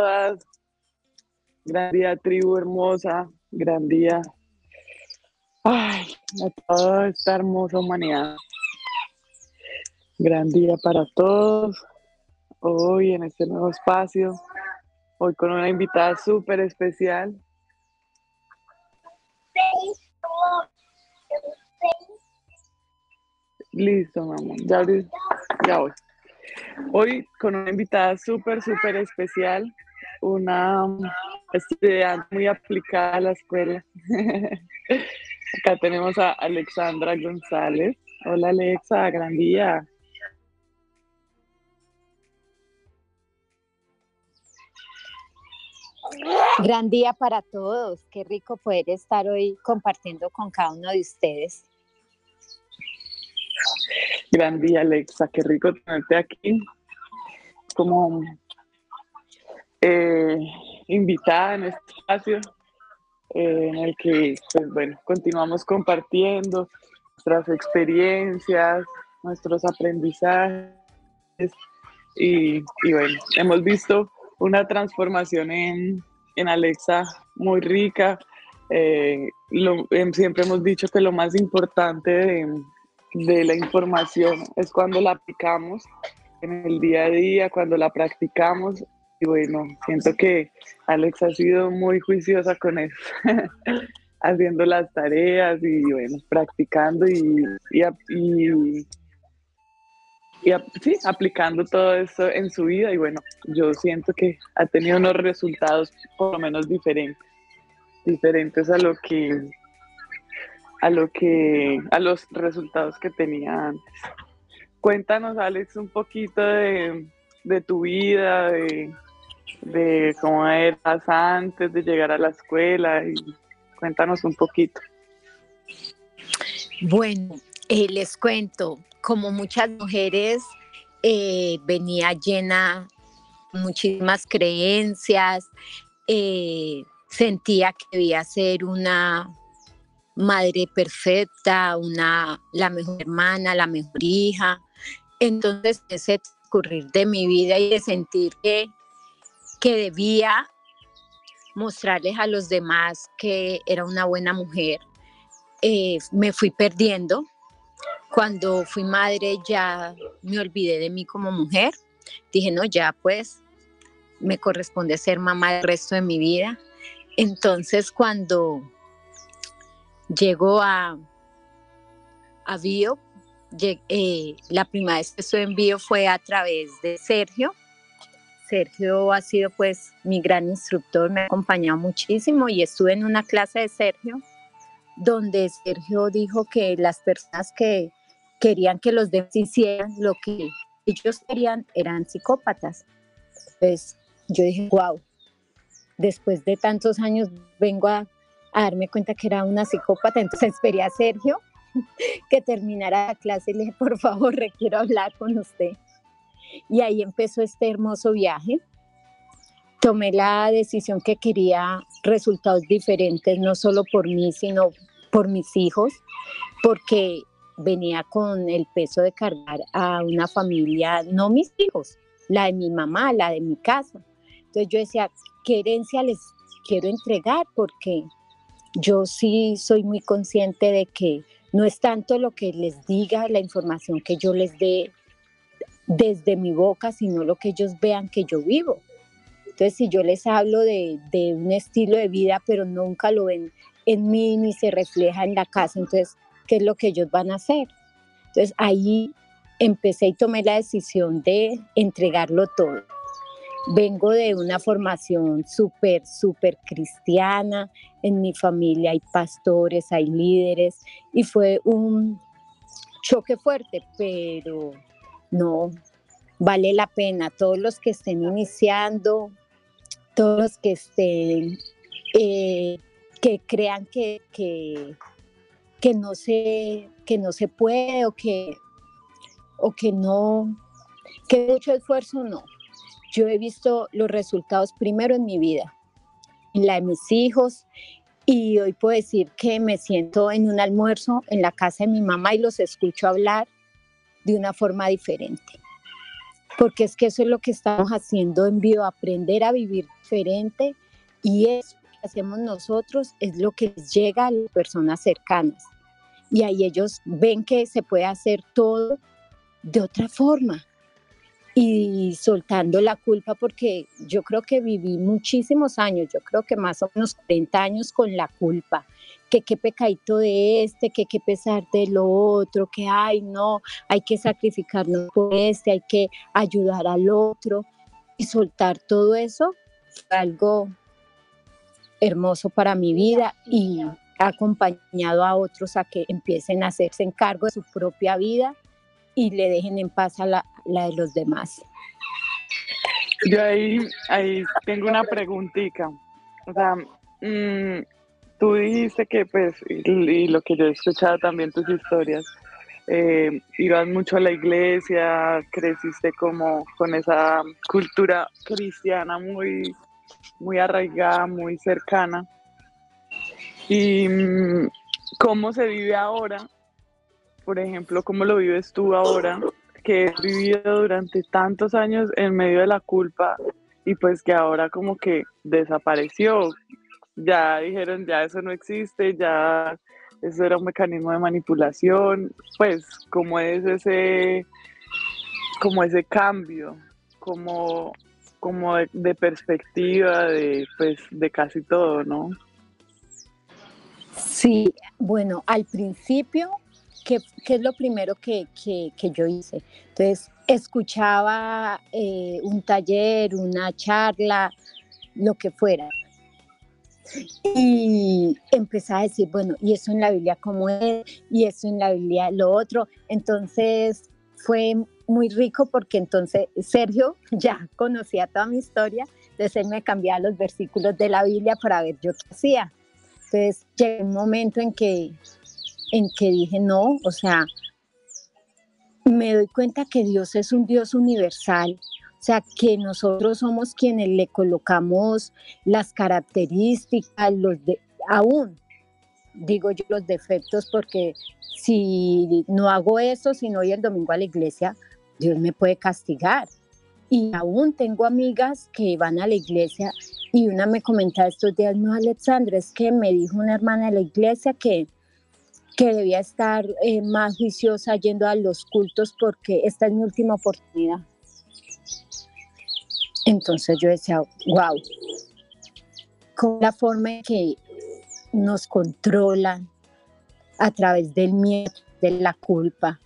todas. Gran día, tribu hermosa. Gran día. Ay, a toda esta hermosa humanidad. Gran día para todos. Hoy en este nuevo espacio. Hoy con una invitada súper especial. Listo, mamá. Ya, ya voy. Hoy con una invitada súper, súper especial, una estudiante muy aplicada a la escuela. Acá tenemos a Alexandra González. Hola Alexa, gran día. Gran día para todos. Qué rico poder estar hoy compartiendo con cada uno de ustedes. Gran día, Alexa. Qué rico tenerte aquí como eh, invitada en este espacio eh, en el que, pues bueno, continuamos compartiendo nuestras experiencias, nuestros aprendizajes y, bueno, hemos visto una transformación en, en Alexa muy rica. Eh, siempre hemos dicho que lo más importante de, de la información es cuando la aplicamos en el día a día, cuando la practicamos. Y bueno, siento que Alex ha sido muy juiciosa con eso, haciendo las tareas y bueno, practicando y, y, y, sí, aplicando todo eso en su vida. Y bueno, yo siento que ha tenido unos resultados por lo menos diferentes, diferentes a lo que a lo que a los resultados que tenía antes. Cuéntanos, Alex, un poquito de, tu vida, de, cómo eras antes de llegar a la escuela y cuéntanos un poquito. Bueno, eh, les cuento, como muchas mujeres, eh, venía llena muchísimas creencias, eh, sentía que debía ser una madre perfecta, una, la mejor hermana, la mejor hija. Entonces, ese transcurrir de mi vida y de sentir que, que debía mostrarles a los demás que era una buena mujer, eh, me fui perdiendo. Cuando fui madre ya me olvidé de mí como mujer. Dije, no, ya pues me corresponde ser mamá el resto de mi vida. Entonces cuando Llegó a, a Bio. Eh, la primera vez que estuve en Bio fue a través de Sergio. Sergio ha sido pues mi gran instructor, me ha acompañado muchísimo y estuve en una clase de Sergio donde Sergio dijo que las personas que querían que los demás hicieran lo que ellos querían eran psicópatas. Pues yo dije, wow, después de tantos años vengo a a darme cuenta que era una psicópata, entonces esperé a Sergio que terminara la clase y le dije, por favor, requiero hablar con usted. Y ahí empezó este hermoso viaje. Tomé la decisión que quería resultados diferentes, no solo por mí, sino por mis hijos, porque venía con el peso de cargar a una familia, no mis hijos, la de mi mamá, la de mi casa. Entonces yo decía, ¿qué herencia les quiero entregar? Porque yo sí soy muy consciente de que no es tanto lo que les diga, la información que yo les dé desde mi boca, sino lo que ellos vean que yo vivo. Entonces, si yo les hablo de, un estilo de vida, pero nunca lo ven en mí ni se refleja en la casa, entonces, ¿qué es lo que ellos van a hacer? Entonces, ahí empecé y tomé la decisión de entregarlo todo. Vengo de una formación súper, súper cristiana. En mi familia hay pastores, hay líderes y fue un choque fuerte, pero no, vale la pena. Todos los que estén iniciando, todos los que estén, eh, que crean que, que, que, no se, que no se puede o que, o que no, que mucho esfuerzo no yo he visto los resultados primero en mi vida, en la de mis hijos, y hoy puedo decir que me siento en un almuerzo en la casa de mi mamá y los escucho hablar de una forma diferente. Porque es que eso es lo que estamos haciendo en vivo, aprender a vivir diferente y eso que hacemos nosotros es lo que llega a las personas cercanas. Y ahí ellos ven que se puede hacer todo de otra forma y soltando la culpa porque yo creo que viví muchísimos años, yo creo que más o menos 30 años con la culpa, que qué pecadito de este, que qué pesar de lo otro, que ay no, hay que sacrificarnos por este, hay que ayudar al otro y soltar todo eso fue algo hermoso para mi vida y ha acompañado a otros a que empiecen a hacerse cargo de su propia vida y le dejen en paz a la, de los demás. Yo ahí, ahí tengo una preguntita. O sea, mm, tú dijiste que, pues, y, lo que yo he escuchado también tus historias, eh, ibas mucho a la iglesia, creciste como con esa cultura cristiana muy, muy arraigada, muy cercana. ¿Y mm, cómo se vive ahora por ejemplo, cómo lo vives tú ahora, que has vivido durante tantos años en medio de la culpa y pues que ahora como que desapareció. Ya dijeron, ya eso no existe, ya eso era un mecanismo de manipulación, pues como es ese, como ese cambio, como, como de, perspectiva de, pues, de casi todo, ¿no? Sí, bueno, al principio ¿qué, es lo primero que, yo hice? Entonces, escuchaba eh, un taller, una charla, lo que fuera. Y empecé a decir, bueno, y eso en la Biblia cómo es, y eso en la Biblia lo otro. Entonces fue muy rico porque entonces Sergio ya conocía toda mi historia, entonces él me cambiaba los versículos de la Biblia para ver yo qué hacía. Entonces llegó un momento en que en que dije, no, o sea, me doy cuenta que Dios es un Dios universal, o sea, que nosotros somos quienes le colocamos las características, los de, aún digo yo los defectos, porque si no hago eso, si no voy el domingo a la iglesia, Dios me puede castigar. Y aún tengo amigas que van a la iglesia y una me comentaba estos días, no, Alexandra, es que me dijo una hermana de la iglesia que, que debía estar eh, más juiciosa yendo a los cultos porque esta es mi última oportunidad. Entonces yo decía, wow, con la forma en que nos controlan a través del miedo, de la culpa,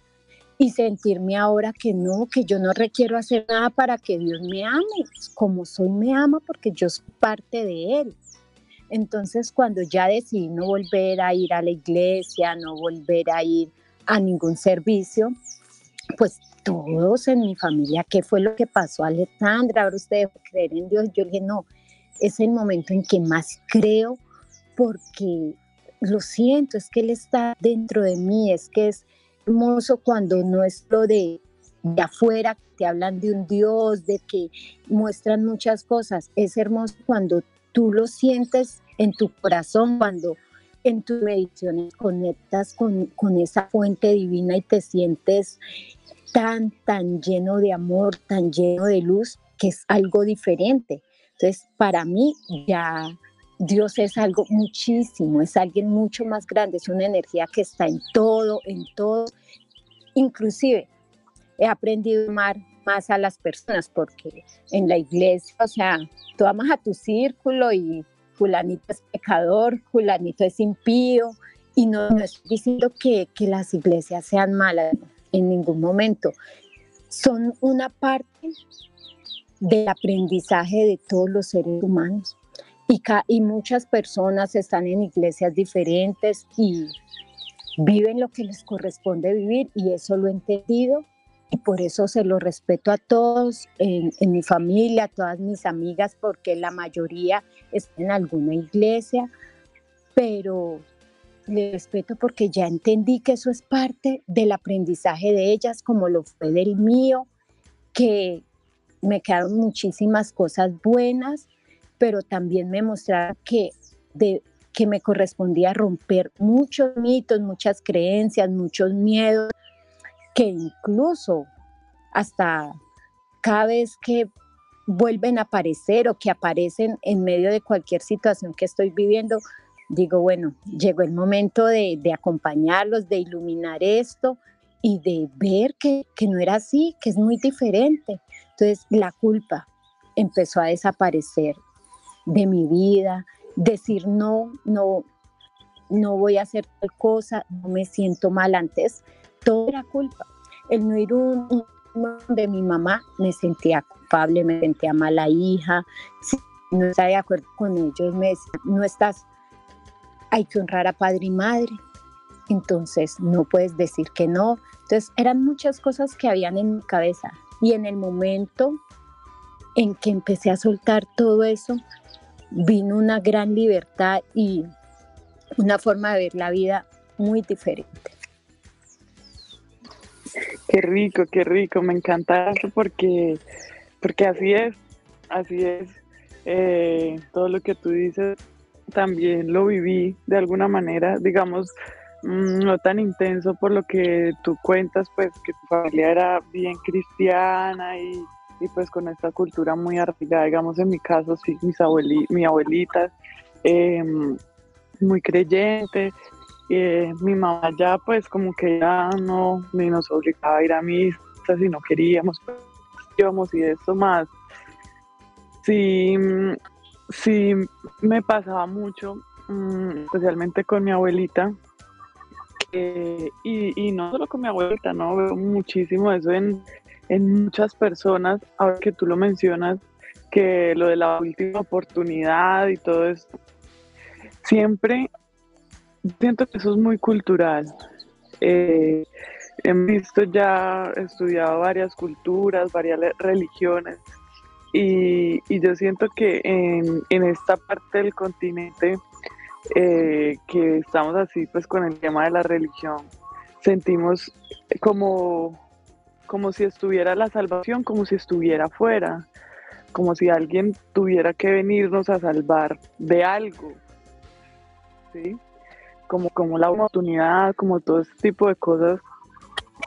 y sentirme ahora que no, que yo no requiero hacer nada para que Dios me ame, como soy me ama porque yo soy parte de Él. Entonces, cuando ya decidí no volver a ir a la iglesia, no volver a ir a ningún servicio, pues todos en mi familia, ¿qué fue lo que pasó, Alejandra? Ahora usted debe creer en Dios. Yo dije, no, es el momento en que más creo porque lo siento, es que Él está dentro de mí, es que es hermoso cuando no es lo de, de afuera, te hablan de un Dios, de que muestran muchas cosas, es hermoso cuando tú lo sientes en tu corazón, cuando en tus mediciones conectas con, con esa fuente divina y te sientes tan, tan lleno de amor, tan lleno de luz, que es algo diferente. Entonces, para mí ya Dios es algo muchísimo, es alguien mucho más grande, es una energía que está en todo, en todo. Inclusive he aprendido a amar más a las personas, porque en la iglesia, o sea, tú amas a tu círculo y fulanito es pecador, fulanito es impío, y no, estoy diciendo que, que las iglesias sean malas en ningún momento, son una parte del aprendizaje de todos los seres humanos. Y, y muchas personas están en iglesias diferentes y viven lo que les corresponde vivir y eso lo he entendido y por eso se lo respeto a todos, en, mi familia, a todas mis amigas, porque la mayoría están en alguna iglesia, pero le respeto porque ya entendí que eso es parte del aprendizaje de ellas, como lo fue del mío, que me quedaron muchísimas cosas buenas, pero también me mostraron que, de, que me correspondía romper muchos mitos, muchas creencias, muchos miedos, que incluso hasta cada vez que vuelven a aparecer o que aparecen en medio de cualquier situación que estoy viviendo, digo, bueno, llegó el momento de, acompañarlos, de iluminar esto y de ver que, que no era así, que es muy diferente. Entonces la culpa empezó a desaparecer de mi vida, decir no, no, no voy a hacer tal cosa, no me siento mal antes, todo era culpa. El no ir un, de mi mamá me sentía culpable, me sentía mala hija, si no estaba de acuerdo con ellos, me decían, no estás, hay que honrar a padre y madre, entonces no puedes decir que no. Entonces eran muchas cosas que habían en mi cabeza y en el momento en que empecé a soltar todo eso, vino una gran libertad y una forma de ver la vida muy diferente. Qué rico, qué rico, me encanta eso porque, porque así es, así es. Eh, todo lo que tú dices también lo viví de alguna manera, digamos, mm, no tan intenso por lo que tú cuentas, pues que tu familia era bien cristiana y, pues con esta cultura muy arraigada, digamos en mi caso, sí, mis abueli, mi abuelita, em, muy creyente, eh, mi mamá ya pues como que ya no nos obligaba a ir a misa si no queríamos, pues, íbamos y eso más. Sí, sí me pasaba mucho, mm, especialmente con mi abuelita, y, no solo con mi abuelita, no veo muchísimo eso en, en muchas personas, ahora que tú lo mencionas, que lo de la última oportunidad y todo esto, siempre siento que eso es muy cultural. Eh, he visto ya, he estudiado varias culturas, varias religiones y, yo siento que en, esta parte del continente eh, que estamos así pues con el tema de la religión, sentimos como, como si estuviera la salvación, como si estuviera afuera, como si alguien tuviera que venirnos a salvar de algo. ¿sí? Como, como la oportunidad, como todo este tipo de cosas.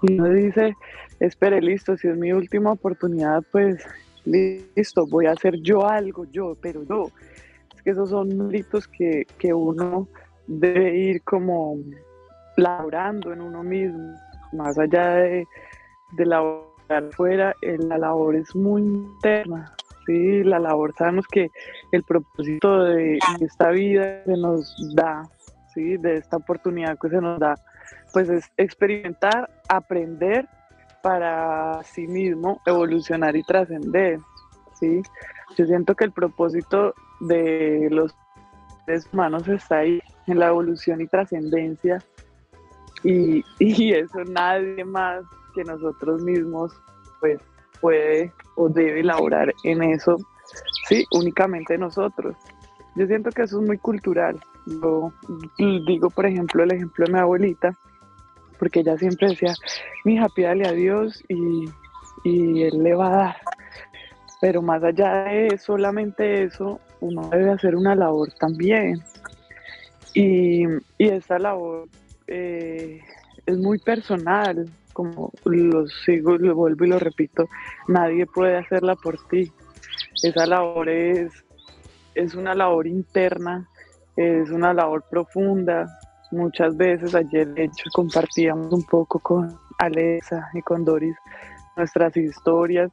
Y uno dice, espere, listo, si es mi última oportunidad, pues listo, voy a hacer yo algo, yo, pero yo. Es que esos son méritos que, que uno debe ir como laborando en uno mismo, más allá de, de laborar fuera, la labor es muy interna. Sí, la labor sabemos que el propósito de esta vida se nos da de esta oportunidad que se nos da, pues es experimentar, aprender para sí mismo evolucionar y trascender. ¿sí? Yo siento que el propósito de los seres humanos está ahí, en la evolución y trascendencia, y, y eso nadie más que nosotros mismos pues puede o debe elaborar en eso, sí, únicamente nosotros. Yo siento que eso es muy cultural, yo digo, por ejemplo, el ejemplo de mi abuelita, porque ella siempre decía, mi hija, pídale a Dios y, Él le va a dar. Pero más allá de solamente eso, uno debe hacer una labor también. Y, y esa labor eh, es muy personal, como lo sigo, lo vuelvo y lo repito, nadie puede hacerla por ti. Esa labor es, es una labor interna es una labor profunda. Muchas veces ayer, de hecho, compartíamos un poco con Alexa y con Doris nuestras historias.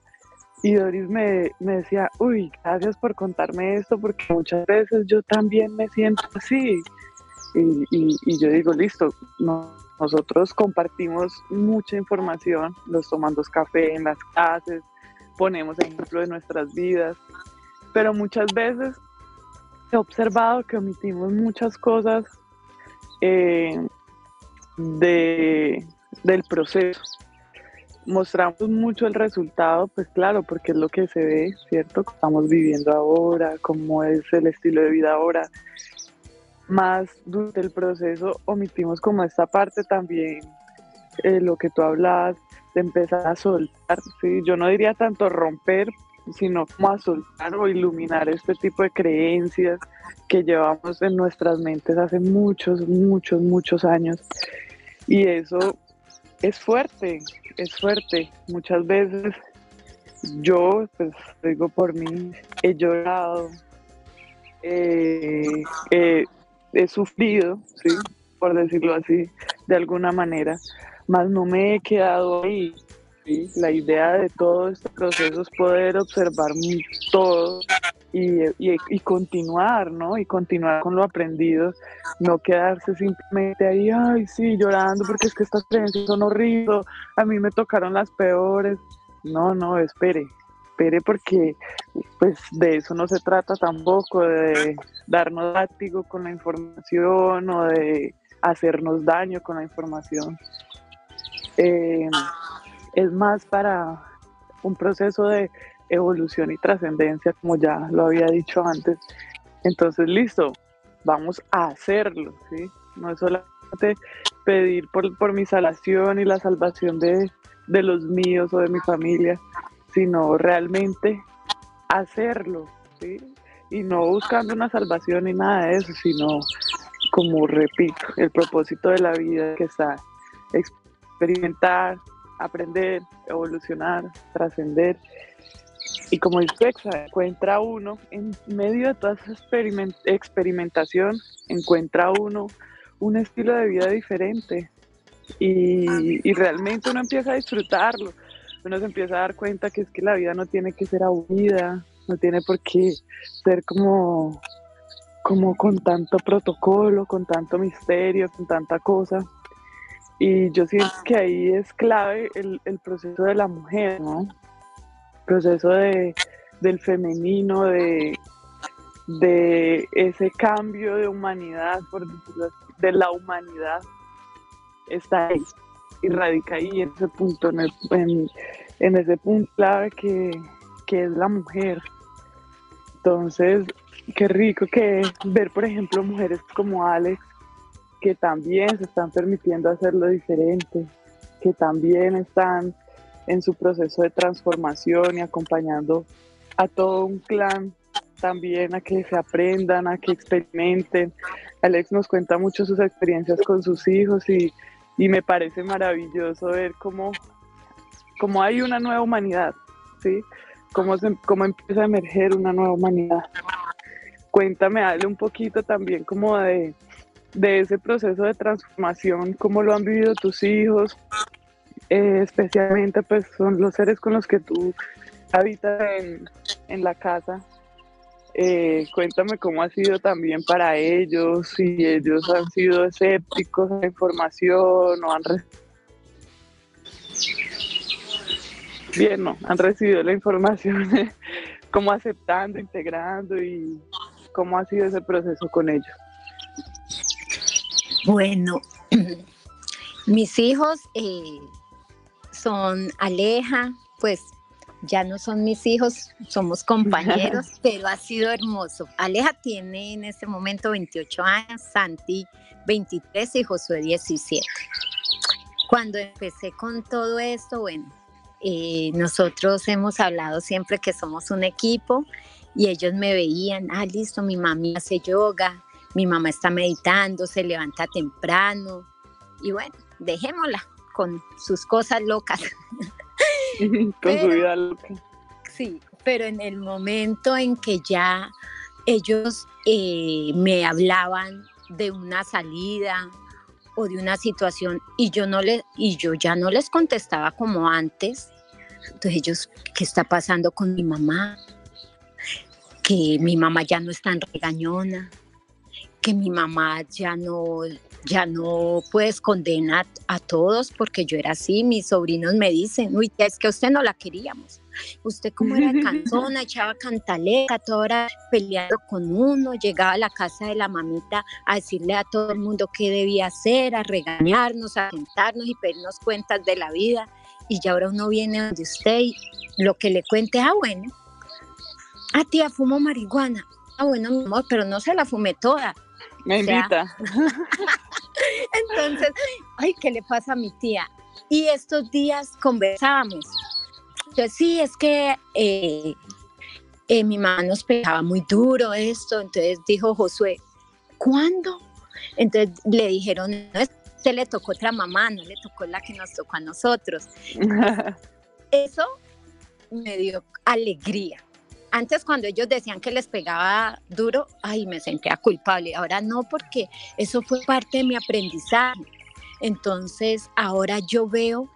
Y Doris me, decía, uy, gracias por contarme esto, porque muchas veces yo también me siento así. Y, yo digo, listo, nosotros compartimos mucha información, los tomamos café en las clases, ponemos ejemplo de nuestras vidas, pero muchas veces he observado que omitimos muchas cosas eh, de, del proceso. Mostramos mucho el resultado, pues claro, porque es lo que se ve, ¿cierto? Estamos viviendo ahora, cómo es el estilo de vida ahora. Más durante el proceso omitimos como esta parte también, eh, lo que tú hablas, de empezar a soltar, ¿sí? Yo no diría tanto romper, sino como a soltar o iluminar este tipo de creencias que llevamos en nuestras mentes hace muchos, muchos, muchos años. Y eso es fuerte, es fuerte. Muchas veces yo, pues digo por mí, he llorado, eh, he sufrido, ¿sí? por decirlo así, de alguna manera, más no me he quedado ahí. La idea de todo este proceso es poder observar todo y, y, continuar, ¿no? Y continuar con lo aprendido, no quedarse simplemente ahí, ay, sí, llorando porque es que estas creencias son horribles, a mí me tocaron las peores. No, no, espere, espere porque pues de eso no se trata tampoco, de darnos látigo con la información o de hacernos daño con la información. Eh, es más para un proceso de evolución y trascendencia, como ya lo había dicho antes. Entonces, listo, vamos a hacerlo, ¿sí? No es solamente pedir por, por mi salvación y la salvación de, de los míos o de mi familia, sino realmente hacerlo, ¿sí? Y no buscando una salvación ni nada de eso, sino, como repito, el propósito de la vida que está experimentar, aprender, evolucionar, trascender. Y como dice encuentra uno, en medio de toda esa experimentación, encuentra uno un estilo de vida diferente. Y, y realmente uno empieza a disfrutarlo uno se empieza a dar cuenta que es que la vida no tiene que ser aburrida, no tiene por qué ser como, como con tanto protocolo, con tanto misterio, con tanta cosa. Y yo siento que ahí es clave el, proceso de la mujer, ¿no? El proceso de, del femenino, de, de ese cambio de humanidad, por de la humanidad, está ahí y radica ahí en ese punto, en, en, ese punto clave que, es la mujer. Entonces, qué rico que ver, por ejemplo, mujeres como Alex, que también se están permitiendo hacerlo diferente, que también están en su proceso de transformación y acompañando a todo un clan también a que se aprendan, a que experimenten. Alex nos cuenta mucho sus experiencias con sus hijos y y me parece maravilloso ver cómo, cómo hay una nueva humanidad, ¿sí? Cómo, cómo empieza a emerger una nueva humanidad. Cuéntame, dale un poquito también como de, ese proceso de transformación, cómo lo han vivido tus hijos, eh, especialmente pues son los seres con los que tú habitas en, en la casa, eh, cuéntame cómo ha sido también para ellos, si ellos han sido escépticos a la información o han bien, no, han recibido la información, cómo aceptando, integrando y cómo ha sido ese proceso con ellos. Bueno, mis hijos eh, son Aleja, pues ya no son mis hijos, somos compañeros, pero ha sido hermoso. Aleja tiene en este momento 28 años, Santi 23 y Josué 17. Cuando empecé con todo esto, bueno, eh, nosotros hemos hablado siempre que somos un equipo y ellos me veían, ah, listo, mi mami hace yoga, mi mamá está meditando, se levanta temprano y bueno, dejémosla con sus cosas locas. Con su vida loca. Sí, pero en el momento en que ya ellos eh, me hablaban de una salida o de una situación y yo no le y yo ya no les contestaba como antes. Entonces ellos, ¿qué está pasando con mi mamá? Que mi mamá ya no es tan regañona, que mi mamá ya no ya no puedes condenar a todos porque yo era así. Mis sobrinos me dicen, uy, es que usted no la queríamos. Usted como era cansona, echaba cantaleta, toda hora peleando con uno, llegaba a la casa de la mamita a decirle a todo el mundo qué debía hacer, a regañarnos, a sentarnos y pedirnos cuentas de la vida. Y ya ahora uno viene donde usted y lo que le cuente, ah, bueno, ah, tía, fumo marihuana. Ah, bueno, mi amor, pero no se la fumé toda. Me invita. Entonces, ay, ¿qué le pasa a mi tía? Y estos días conversábamos. Yo sí, es que eh, eh, mi mamá nos pegaba muy duro esto. Entonces dijo Josué, ¿cuándo? Entonces le dijeron, no, este le tocó otra mamá, no le tocó la que nos tocó a nosotros. Eso me dio alegría. Antes cuando ellos decían que les pegaba duro, ay, me sentía culpable. Ahora no, porque eso fue parte de mi aprendizaje. Entonces, ahora yo veo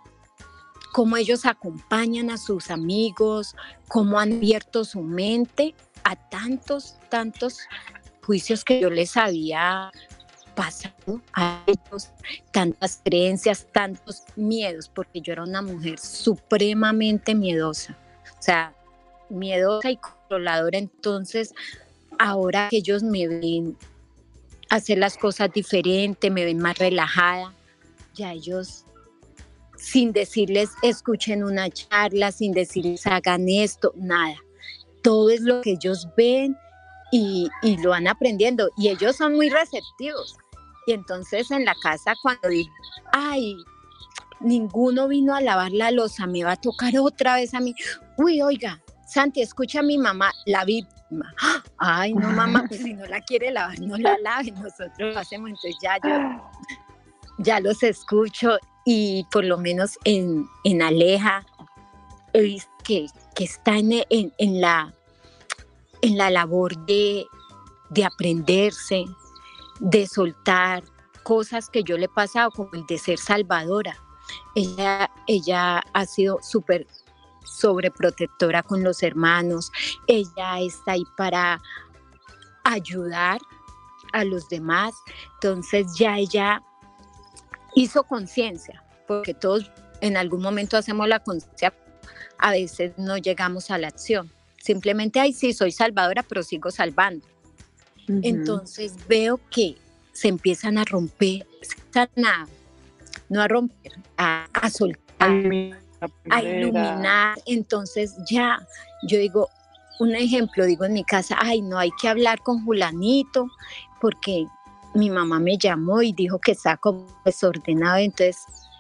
cómo ellos acompañan a sus amigos, cómo han abierto su mente a tantos, tantos juicios que yo les había pasado a ellos, tantas creencias, tantos miedos, porque yo era una mujer supremamente miedosa, o sea, miedosa y controladora. Entonces, ahora que ellos me ven hacer las cosas diferente, me ven más relajada, ya ellos sin decirles escuchen una charla, sin decirles hagan esto, nada. Todo es lo que ellos ven y, lo van aprendiendo y ellos son muy receptivos. Y entonces en la casa cuando digo, ay, ninguno vino a lavar la losa, me va a tocar otra vez a mí. Uy, oiga, Santi, escucha a mi mamá, la víctima. Ay, no, mamá, pues si no la quiere lavar, no la lave, nosotros lo hacemos. Entonces ya yo, ya los escucho y por lo menos en, en Aleja que, que está en, en, la, en la labor de, de aprenderse, de soltar cosas que yo le he pasado, como el de ser salvadora. Ella, ella ha sido súper sobreprotectora con los hermanos, ella está ahí para ayudar a los demás, entonces ya ella hizo conciencia, porque todos en algún momento hacemos la conciencia, a veces no llegamos a la acción, simplemente, ay, sí, soy salvadora, pero sigo salvando. Entonces veo que se empiezan a romper, a, no a romper, a, soltar, a iluminar. Entonces ya, yo digo, un ejemplo, digo en mi casa, ay, no hay que hablar con Julanito porque mi mamá me llamó y dijo que está como desordenado, entonces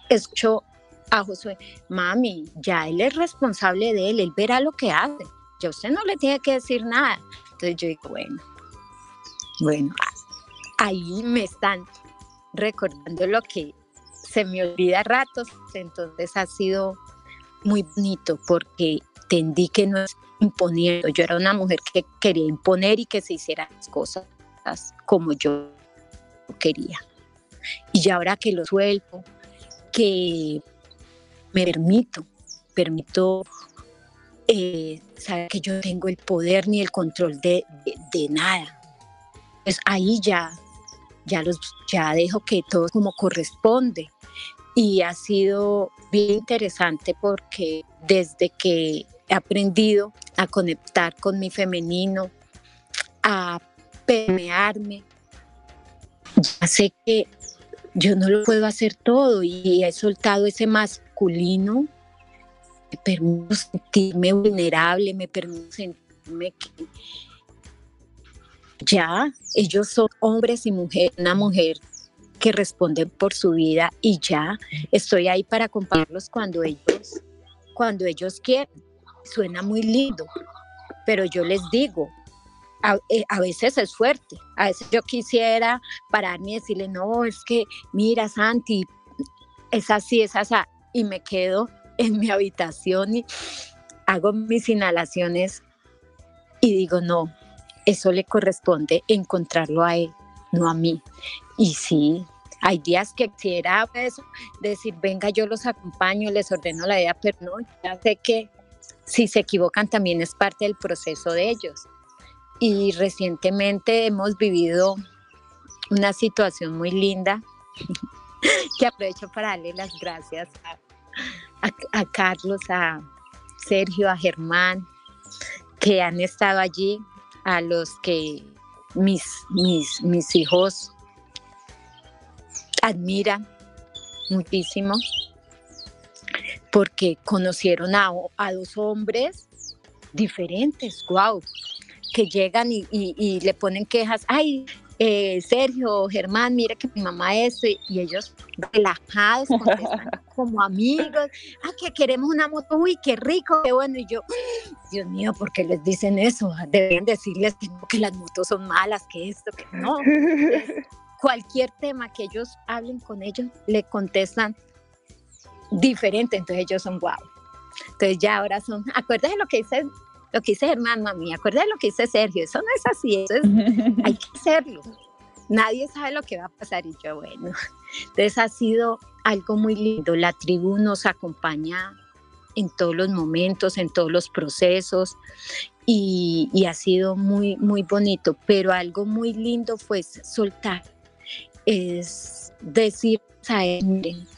escucho a Josué, mami, ya él es responsable de él, él verá lo que hace, ya usted no le tiene que decir nada. Entonces yo digo, bueno, bueno, ahí me están recordando lo que se me olvida a ratos, entonces ha sido muy bonito porque entendí que no es imponiendo, yo era una mujer que quería imponer y que se hicieran las cosas como yo quería. Y ahora que lo suelto, que me permito, permito eh, saber que yo tengo el poder ni el control de, de nada pues ahí ya, ya, los, ya dejo que todo como corresponde. Y ha sido bien interesante porque desde que he aprendido a conectar con mi femenino, a permearme, ya sé que yo no lo puedo hacer todo y he soltado ese masculino, me permito sentirme vulnerable, me permito sentirme que, ya ellos son hombres y mujeres, una mujer que responden por su vida y ya estoy ahí para acompañarlos cuando ellos, cuando ellos quieren. Suena muy lindo, pero yo les digo, a, eh, a, veces es fuerte, a veces yo quisiera pararme y decirle, no, es que mira Santi, es así, es así, y me quedo en mi habitación y hago mis inhalaciones y digo, no, eso le corresponde encontrarlo a él, no a mí. Y sí, hay días que quisiera eso, decir, venga, yo los acompaño, les ordeno la idea, pero no, ya sé que si se equivocan también es parte del proceso de ellos. Y recientemente hemos vivido una situación muy linda que aprovecho para darle las gracias a, a Carlos, a Sergio, a Germán, que han estado allí a los que mis, mis, mis hijos admiran muchísimo porque conocieron a, a dos hombres diferentes, wow, que llegan y, y, le ponen quejas, ay, eh, Sergio, Germán, mira que mi mamá es, y ellos relajados, como amigos, ah, que queremos una moto, uy, qué rico, qué bueno, y yo, Dios mío, ¿por qué les dicen eso? Deben decirles que, que las motos son malas, que esto, que no. Cualquier tema que ellos hablen con ellos, le contestan diferente, entonces ellos son wow. Entonces ya ahora son, acuérdate lo que dice, lo que dice Germán, mami, acuérdate lo que dice Sergio, eso no es así, eso es, hay que hacerlo. Nadie sabe lo que va a pasar y yo, bueno, entonces ha sido algo muy lindo, la tribu nos acompaña en todos los momentos, en todos los procesos y, y ha sido muy, muy bonito, pero algo muy lindo fue soltar, es decir,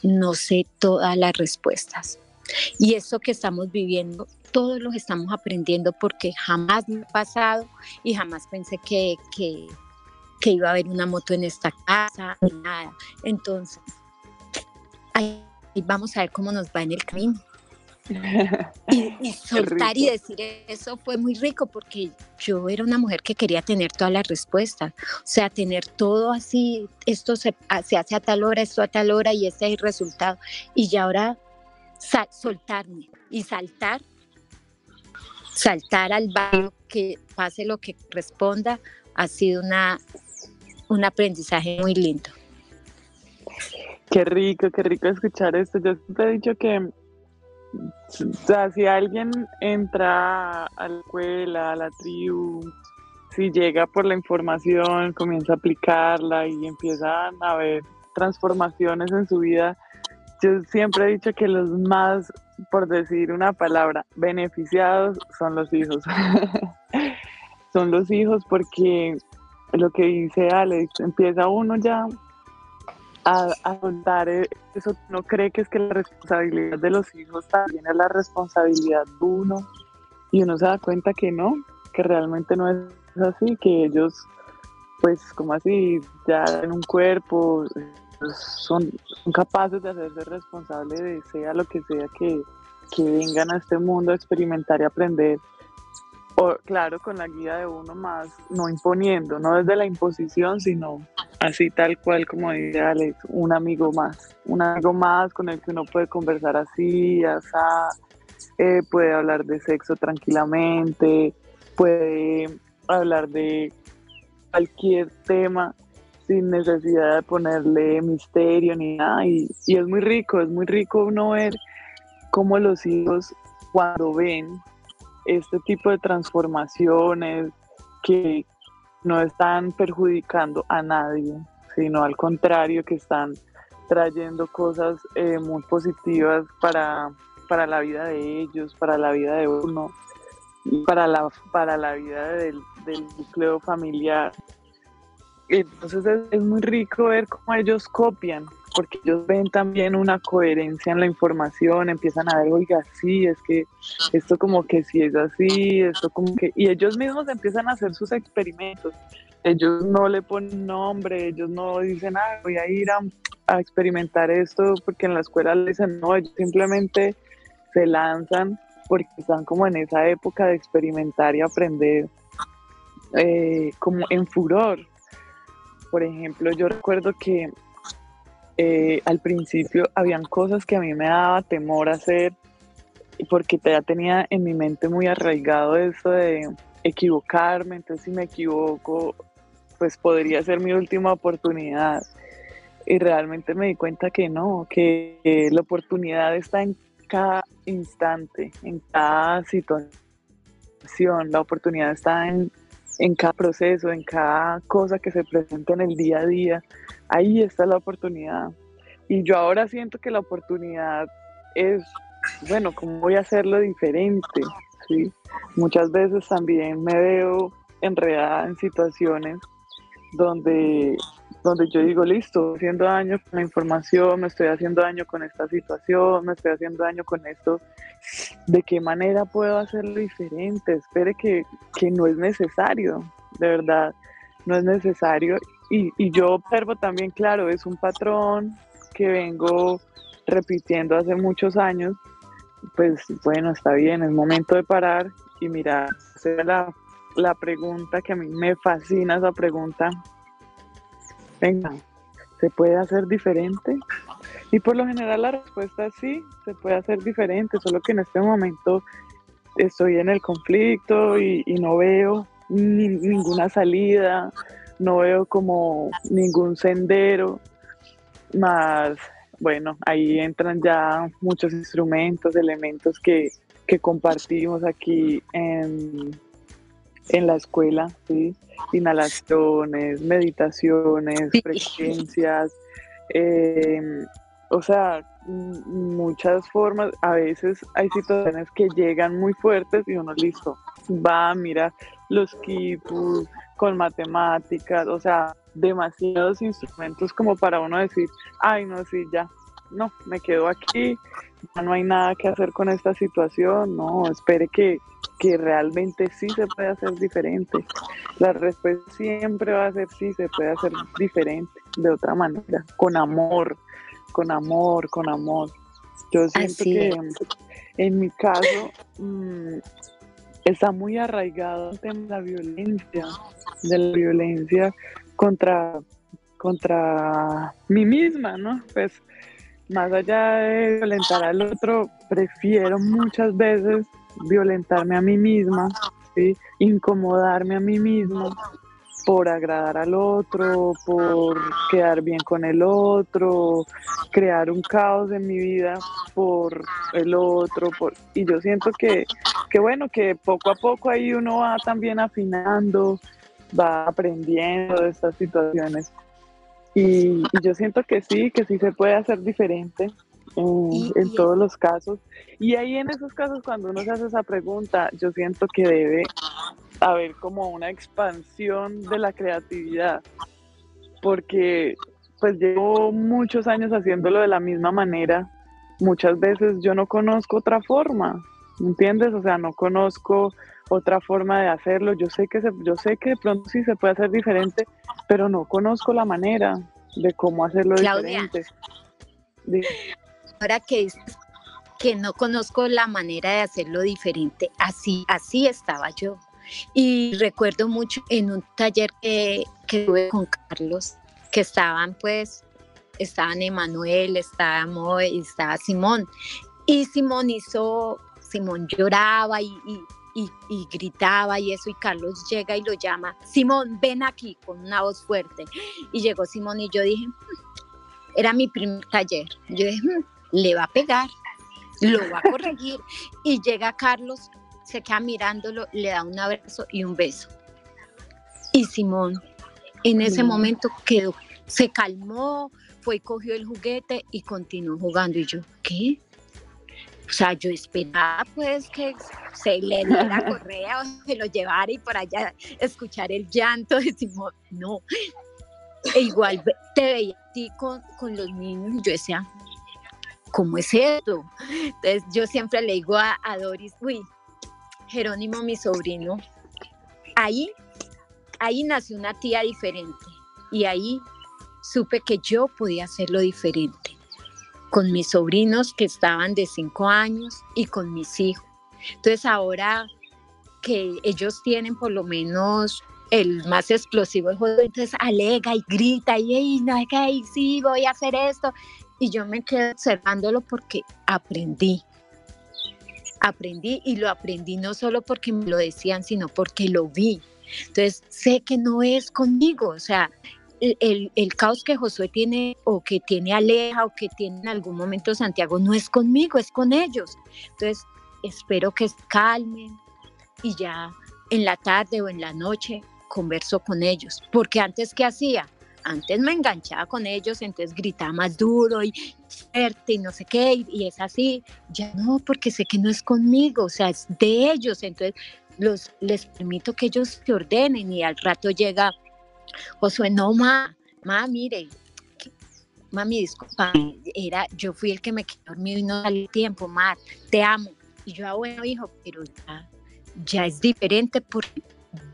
no sé todas las respuestas. Y eso que estamos viviendo, todos lo estamos aprendiendo porque jamás me ha pasado y jamás pensé que, que, que iba a haber una moto en esta casa, ni nada. Entonces, ahí vamos a ver cómo nos va en el camino. Y, soltar y decir eso fue muy rico porque yo era una mujer que quería tener todas las respuestas, o sea, tener todo así, esto se, hace a tal hora, esto a tal hora y ese es el resultado. Y ya ahora soltarme y saltar, saltar al barrio, que pase lo que responda, ha sido una, un aprendizaje muy lindo. Qué rico, qué rico escuchar esto. Yo te he dicho que o sea, si alguien entra a la escuela, a la tribu, si llega por la información, comienza a aplicarla y empiezan a haber transformaciones en su vida, yo siempre he dicho que los más, por decir una palabra, beneficiados son los hijos. son los hijos porque lo que dice Alex, empieza uno ya a, a contar e, eso, no cree que es que la responsabilidad de los hijos también es la responsabilidad de uno y uno se da cuenta que no, que realmente no es así, que ellos pues como así ya en un cuerpo son, son capaces de hacerse responsables de sea lo que sea que, que vengan a este mundo a experimentar y aprender. Claro, con la guía de uno más, no imponiendo, no desde la imposición, sino así tal cual como dice Alex, un amigo más, un amigo más con el que uno puede conversar así, asá, eh, puede hablar de sexo tranquilamente, puede hablar de cualquier tema sin necesidad de ponerle misterio ni nada. Y, es muy rico, es muy rico uno ver cómo los hijos cuando ven este tipo de transformaciones que no están perjudicando a nadie, sino al contrario, que están trayendo cosas eh, muy positivas para, para la vida de ellos, para la vida de uno y para la, para la vida del, del núcleo familiar. Entonces es, muy rico ver cómo ellos copian porque ellos ven también una coherencia en la información, empiezan a ver, oiga, sí, es que esto como que sí es así, esto como que... Y ellos mismos empiezan a hacer sus experimentos. Ellos no le ponen nombre, ellos no dicen, ah, voy a ir a, a experimentar esto porque en la escuela le dicen, no, ellos simplemente se lanzan porque están como en esa época de experimentar y aprender eh, como en furor. Por ejemplo, yo recuerdo que eh, al principio habían cosas que a mí me daba temor hacer porque ya tenía en mi mente muy arraigado eso de equivocarme, entonces si me equivoco, pues podría ser mi última oportunidad. Y realmente me di cuenta que no, que la oportunidad está en cada instante, en cada situación, la oportunidad está en, en cada proceso, en cada cosa que se presenta en el día a día ahí está la oportunidad. Y yo ahora siento que la oportunidad es, bueno, ¿cómo voy a hacerlo diferente? ¿Sí? Muchas veces también me veo enredada en situaciones donde, donde yo digo, listo, haciendo daño con la información, me estoy haciendo daño con esta situación, me estoy haciendo daño con esto. ¿De qué manera puedo hacerlo diferente? Espere que, que no es necesario, de verdad, no es necesario y, yo observo también, claro, es un patrón que vengo repitiendo hace muchos años, pues bueno, está bien, es momento de parar y mirar, hacer la, la pregunta que a mí me fascina esa pregunta. Venga, ¿se puede hacer diferente? Y por lo general la respuesta es sí, se puede hacer diferente, solo que en este momento estoy en el conflicto y, no veo ninguna salida, no veo como ningún sendero más bueno, ahí entran ya muchos instrumentos, elementos que, que compartimos aquí en, en la escuela, ¿sí? inhalaciones, meditaciones, frecuencias, em, o sea, muchas formas, a veces hay situaciones que llegan muy fuertes y uno listo, va, mira los kipus con matemáticas, o sea, demasiados instrumentos como para uno decir, ay, no, sí, ya, no, me quedo aquí, ya no hay nada que hacer con esta situación, no, espere que, que realmente sí se puede hacer diferente. La respuesta siempre va a ser sí, se puede hacer diferente, de otra manera, con amor, con amor, con amor. Yo siento que en mi caso mm, está muy arraigado el tema de la violencia, de la violencia contra, contra mí misma, ¿no? Pues más allá de violentar al otro, prefiero muchas veces violentarme a mí misma, ¿sí? incomodarme a mí misma por agradar al otro, por quedar bien con el otro, crear un caos en mi vida por el otro. Por... Y yo siento que, que, bueno, que poco a poco ahí uno va también afinando, va aprendiendo de estas situaciones. Y, yo siento que sí, que sí se puede hacer diferente en, todos los casos. Y ahí en esos casos, cuando uno se hace esa pregunta, yo siento que debe haber como una expansión de la creatividad, porque pues llevo muchos años haciéndolo de la misma manera. Muchas veces yo no conozco otra forma, ¿entiendes? O sea, no conozco otra forma de hacerlo. Yo sé que se, yo sé que de pronto sí se puede hacer diferente, pero no conozco la manera de cómo hacerlo diferente. Ahora que que no conozco la manera de hacerlo diferente, así así estaba yo. Y recuerdo mucho en un taller que, que tuve con Carlos, que estaban pues, estaban Emanuel, estaba Moe, estaba Simón. Y Simón hizo, Simón lloraba y y, gritaba y eso, y Carlos llega y lo llama, Simón, ven aquí, con una voz fuerte. Y llegó Simón y yo dije, hmm, era mi primer taller. Yo dije, hmm, le va a pegar, lo va a corregir. y llega Carlos, se queda mirándolo, le da un abrazo y un beso. Y Simón en ese momento quedó, se calmó, fue y cogió el juguete y continuó jugando. Y yo, ¿qué? O sea, yo esperaba pues que se le diera correa o se lo llevara y por allá escuchar el llanto de Simón. No. E igual te veía a ti con, los niños y yo decía, ¿cómo es esto? Entonces yo siempre le digo a, a Doris, uy, Jerónimo, mi sobrino, ahí, ahí nació una tía diferente y ahí supe que yo podía hacerlo diferente con mis sobrinos que estaban de cinco años y con mis hijos. Entonces ahora que ellos tienen por lo menos el más explosivo el juego, entonces alega y grita y no, que sí, voy a hacer esto. Y yo me quedo observándolo porque aprendí. Aprendí y lo aprendí no solo porque me lo decían, sino porque lo vi. Entonces sé que no es conmigo, o sea, el, caos que Josué tiene o que tiene Aleja o que tiene en algún momento Santiago no es conmigo, es con ellos. Entonces, espero que calmen y ya en la tarde o en la noche converso con ellos. Porque antes, ¿qué hacía? Antes me enganchaba con ellos, entonces gritaba más duro y fuerte y no sé qué, y, es así. Ya no, porque sé que no es conmigo, o sea, es de ellos. Entonces, los, les permito que ellos se ordenen y al rato llega Josué, no, ma, ma, mire, mami, disculpa, era, yo fui el que me quedó dormido y no salí tiempo, ma, te amo. Y yo, ah, bueno, hijo, pero ya, ya es diferente porque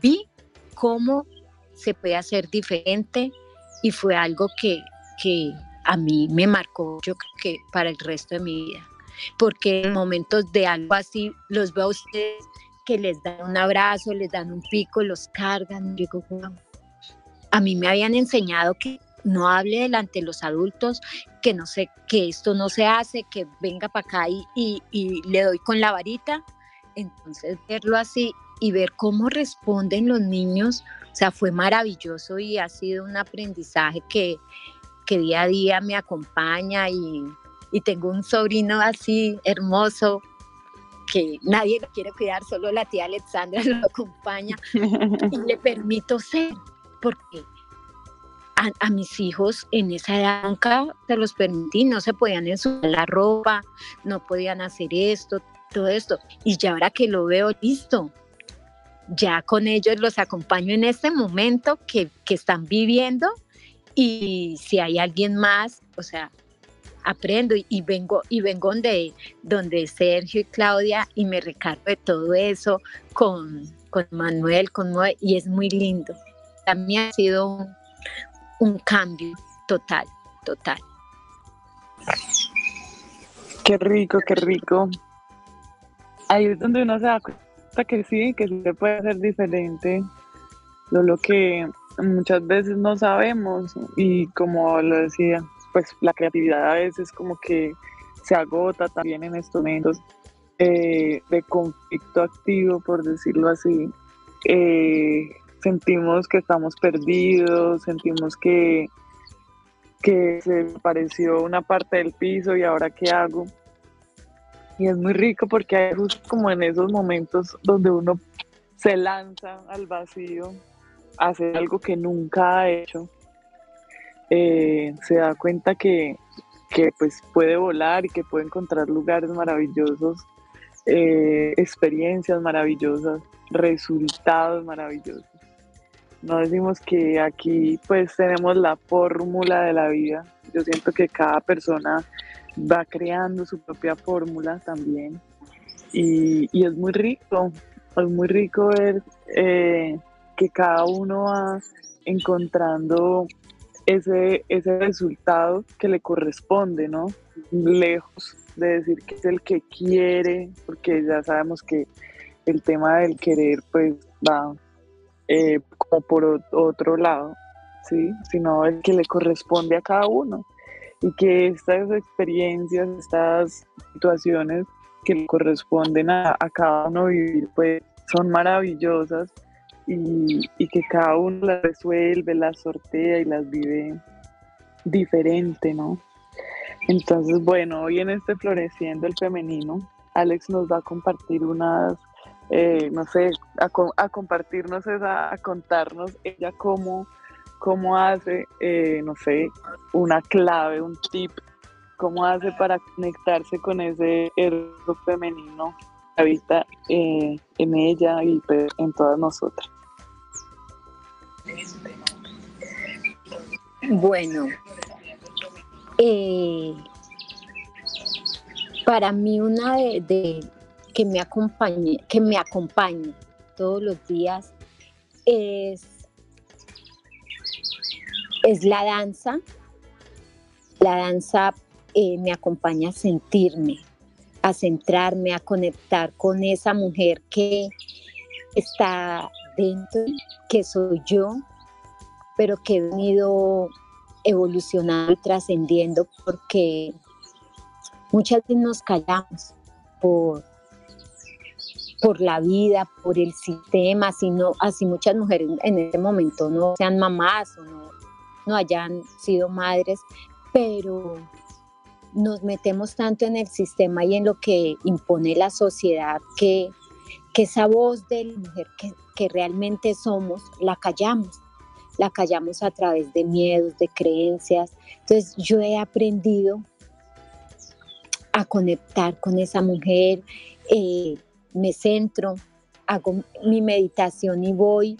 vi cómo se puede hacer diferente y fue algo que, que a mí me marcó, yo creo que para el resto de mi vida. Porque en momentos de algo así, los veo a ustedes que les dan un abrazo, les dan un pico, los cargan, digo, wow, a mí me habían enseñado que no hable delante de los adultos, que no sé, que esto no se hace, que venga para acá y, le doy con la varita. Entonces, verlo así y ver cómo responden los niños, o sea, fue maravilloso y ha sido un aprendizaje que, que día a día me acompaña y, y tengo un sobrino así hermoso que nadie lo quiere cuidar, solo la tía Alexandra lo acompaña y le permito ser, porque a, mis hijos en esa edad nunca se los permití, no se podían ensuciar la ropa, no podían hacer esto, todo esto. Y ya ahora que lo veo listo, ya con ellos los acompaño en este momento que, que están viviendo y si hay alguien más, o sea, aprendo y, vengo y vengo donde, donde Sergio y Claudia y me recargo de todo eso con, con Manuel, con y es muy lindo. También ha sido un, un cambio total, total. Qué rico, qué rico. Ahí es donde uno se da cuenta que sí, que se puede hacer diferente. Lo que muchas veces no sabemos y como lo decía, pues la creatividad a veces como que se agota también en estos momentos eh, de conflicto activo, por decirlo así. Eh, sentimos que estamos perdidos, sentimos que, que se apareció una parte del piso y ahora qué hago. Y es muy rico porque hay justo como en esos momentos donde uno se lanza al vacío, hace algo que nunca ha hecho, eh, se da cuenta que, que, pues puede volar y que puede encontrar lugares maravillosos, eh, experiencias maravillosas, resultados maravillosos. No decimos que aquí pues tenemos la fórmula de la vida. Yo siento que cada persona va creando su propia fórmula también. Y, y es muy rico, es muy rico ver eh, que cada uno va encontrando ese, ese resultado que le corresponde, ¿no? Lejos de decir que es el que quiere, porque ya sabemos que el tema del querer pues va eh, como por otro lado, ¿sí? sino el que le corresponde a cada uno. Y que estas experiencias, estas situaciones que le corresponden a, cada uno vivir, pues son maravillosas y, y, que cada uno las resuelve, las sortea y las vive diferente, ¿no? Entonces, bueno, hoy en este Floreciendo el Femenino, Alex nos va a compartir unas eh, no sé, a, compartirnos, a, contarnos ella cómo, cómo hace, eh, no sé, una clave, un tip, cómo hace para conectarse con ese ergo femenino que habita eh, en ella y pues, en todas nosotras. Bueno, para mí una de, que me acompañe, que me acompañe todos los días es, es la danza. La danza eh, me acompaña a sentirme, a centrarme, a conectar con esa mujer que está dentro, que soy yo, pero que he venido evolucionando y trascendiendo porque muchas veces nos callamos por por la vida, por el sistema, sino así muchas mujeres en este momento no sean mamás o no, hayan sido madres, pero nos metemos tanto en el sistema y en lo que impone la sociedad que, que esa voz de la mujer que, que realmente somos la callamos, la callamos a través de miedos, de creencias. Entonces yo he aprendido a conectar con esa mujer. Eh, me centro, hago mi meditación y voy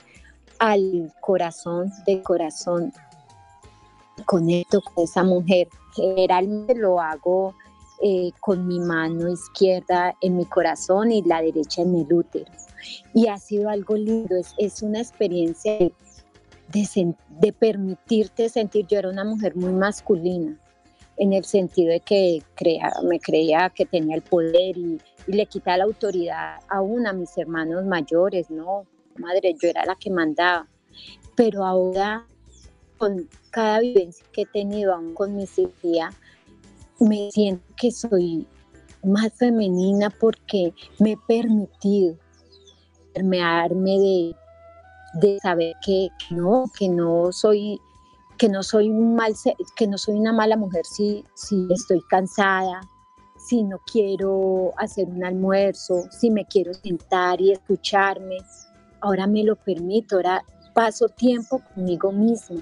al corazón del corazón, conecto con esa mujer. Generalmente lo hago eh, con mi mano izquierda en mi corazón y la derecha en el útero. Y ha sido algo lindo, es, una experiencia de, de, permitirte sentir, yo era una mujer muy masculina, en el sentido de que me creía que tenía el poder y, le quitaba la autoridad aún a mis hermanos mayores, no, madre, yo era la que mandaba. Pero ahora, con cada vivencia que he tenido, aún con mi cirugía, me siento que soy más femenina porque me he permitido permearme de, de saber que no, que no soy que no soy un mal que no soy una mala mujer si, si estoy cansada, si no quiero hacer un almuerzo, si me quiero sentar y escucharme. Ahora me lo permito, ahora paso tiempo conmigo misma,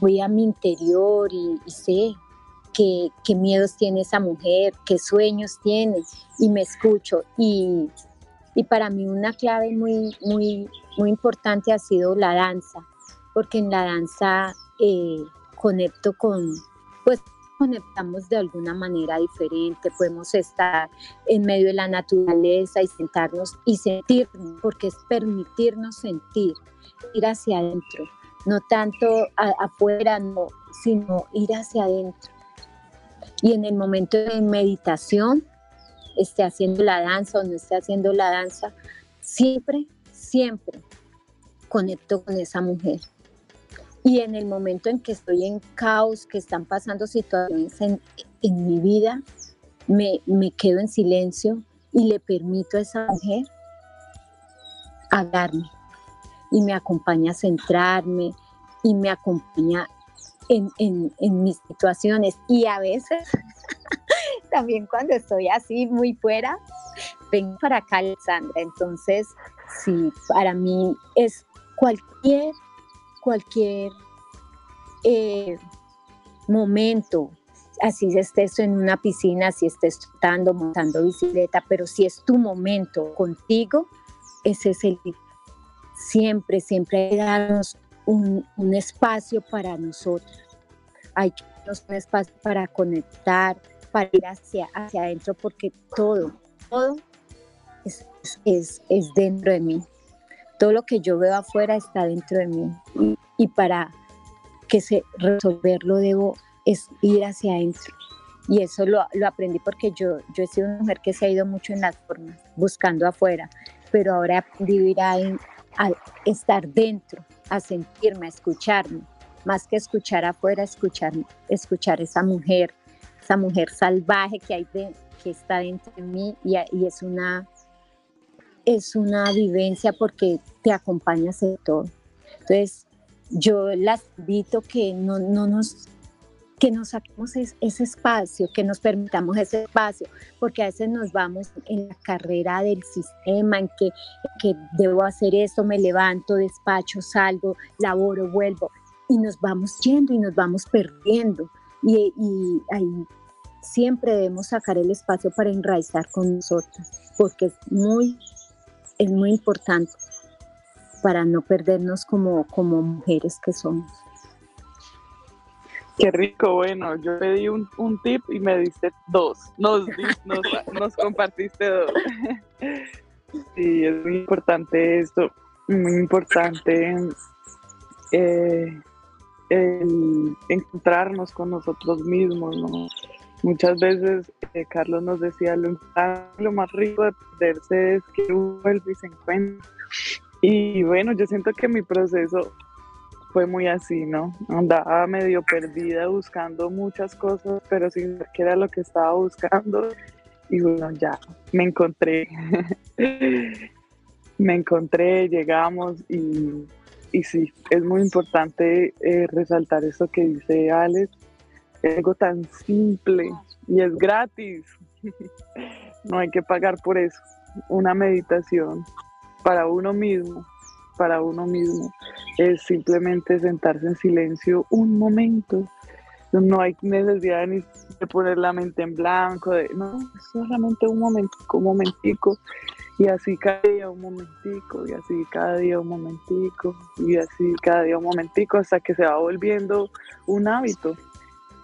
voy a mi interior y, sé qué, qué, miedos tiene esa mujer, qué sueños tiene y me escucho. Y, y para mí una clave muy, muy, muy importante ha sido la danza, porque en la danza eh, conecto con, pues conectamos de alguna manera diferente, podemos estar en medio de la naturaleza y sentarnos y sentirnos, porque es permitirnos sentir, ir hacia adentro, no tanto afuera, no, sino ir hacia adentro. Y en el momento de meditación, esté haciendo la danza o no esté haciendo la danza, siempre, siempre conecto con esa mujer. Y en el momento en que estoy en caos, que están pasando situaciones en, mi vida, me, me, quedo en silencio y le permito a esa mujer hablarme. Y me acompaña a centrarme y me acompaña en, en, en mis situaciones. Y a veces, también cuando estoy así muy fuera, vengo para acá, Alexandra. Entonces, sí, para mí es cualquier cualquier eh, momento, así estés en una piscina, si estés trotando, montando bicicleta, pero si es tu momento contigo, ese es el siempre, siempre hay darnos un, espacio para nosotros. Hay que darnos un espacio para conectar, para ir hacia, hacia adentro, porque todo, todo es, es, es dentro de mí todo lo que yo veo afuera está dentro de mí y, para que se resolverlo debo es ir hacia adentro. Y eso lo, aprendí porque yo, yo he sido una mujer que se ha ido mucho en las formas, buscando afuera, pero ahora aprendí a, a estar dentro, a sentirme, a escucharme, más que escuchar afuera, escuchar, escuchar esa mujer, esa mujer salvaje que, hay que está dentro de mí y, y es una es una vivencia porque te acompañas en todo. Entonces, yo las invito que no, nos que nos saquemos ese espacio, que nos permitamos ese espacio, porque a veces nos vamos en la carrera del sistema, en que, que debo hacer esto, me levanto, despacho, salgo, laboro, vuelvo, y nos vamos yendo y nos vamos perdiendo. Y, y ahí siempre debemos sacar el espacio para enraizar con nosotros, porque es muy es muy importante para no perdernos como, como mujeres que somos. Qué rico, bueno, yo pedí un, un tip y me diste dos, nos, nos, nos compartiste dos. Sí, es muy importante esto, muy importante eh, el encontrarnos con nosotros mismos, ¿no? Muchas veces eh, Carlos nos decía, lo, lo, más rico de perderse es que vuelve y se encuentra. Y bueno, yo siento que mi proceso fue muy así, ¿no? Andaba medio perdida buscando muchas cosas, pero sin ver qué era lo que estaba buscando. Y bueno, ya me encontré. me encontré, llegamos y, y sí, es muy importante eh, resaltar eso que dice Alex algo tan simple y es gratis. No hay que pagar por eso. Una meditación para uno mismo, para uno mismo, es simplemente sentarse en silencio un momento. No hay necesidad ni de poner la mente en blanco, de, no, solamente un momentico, un momentico, y así cada día un momentico, y así cada día un momentico, y así cada día un momentico, hasta que se va volviendo un hábito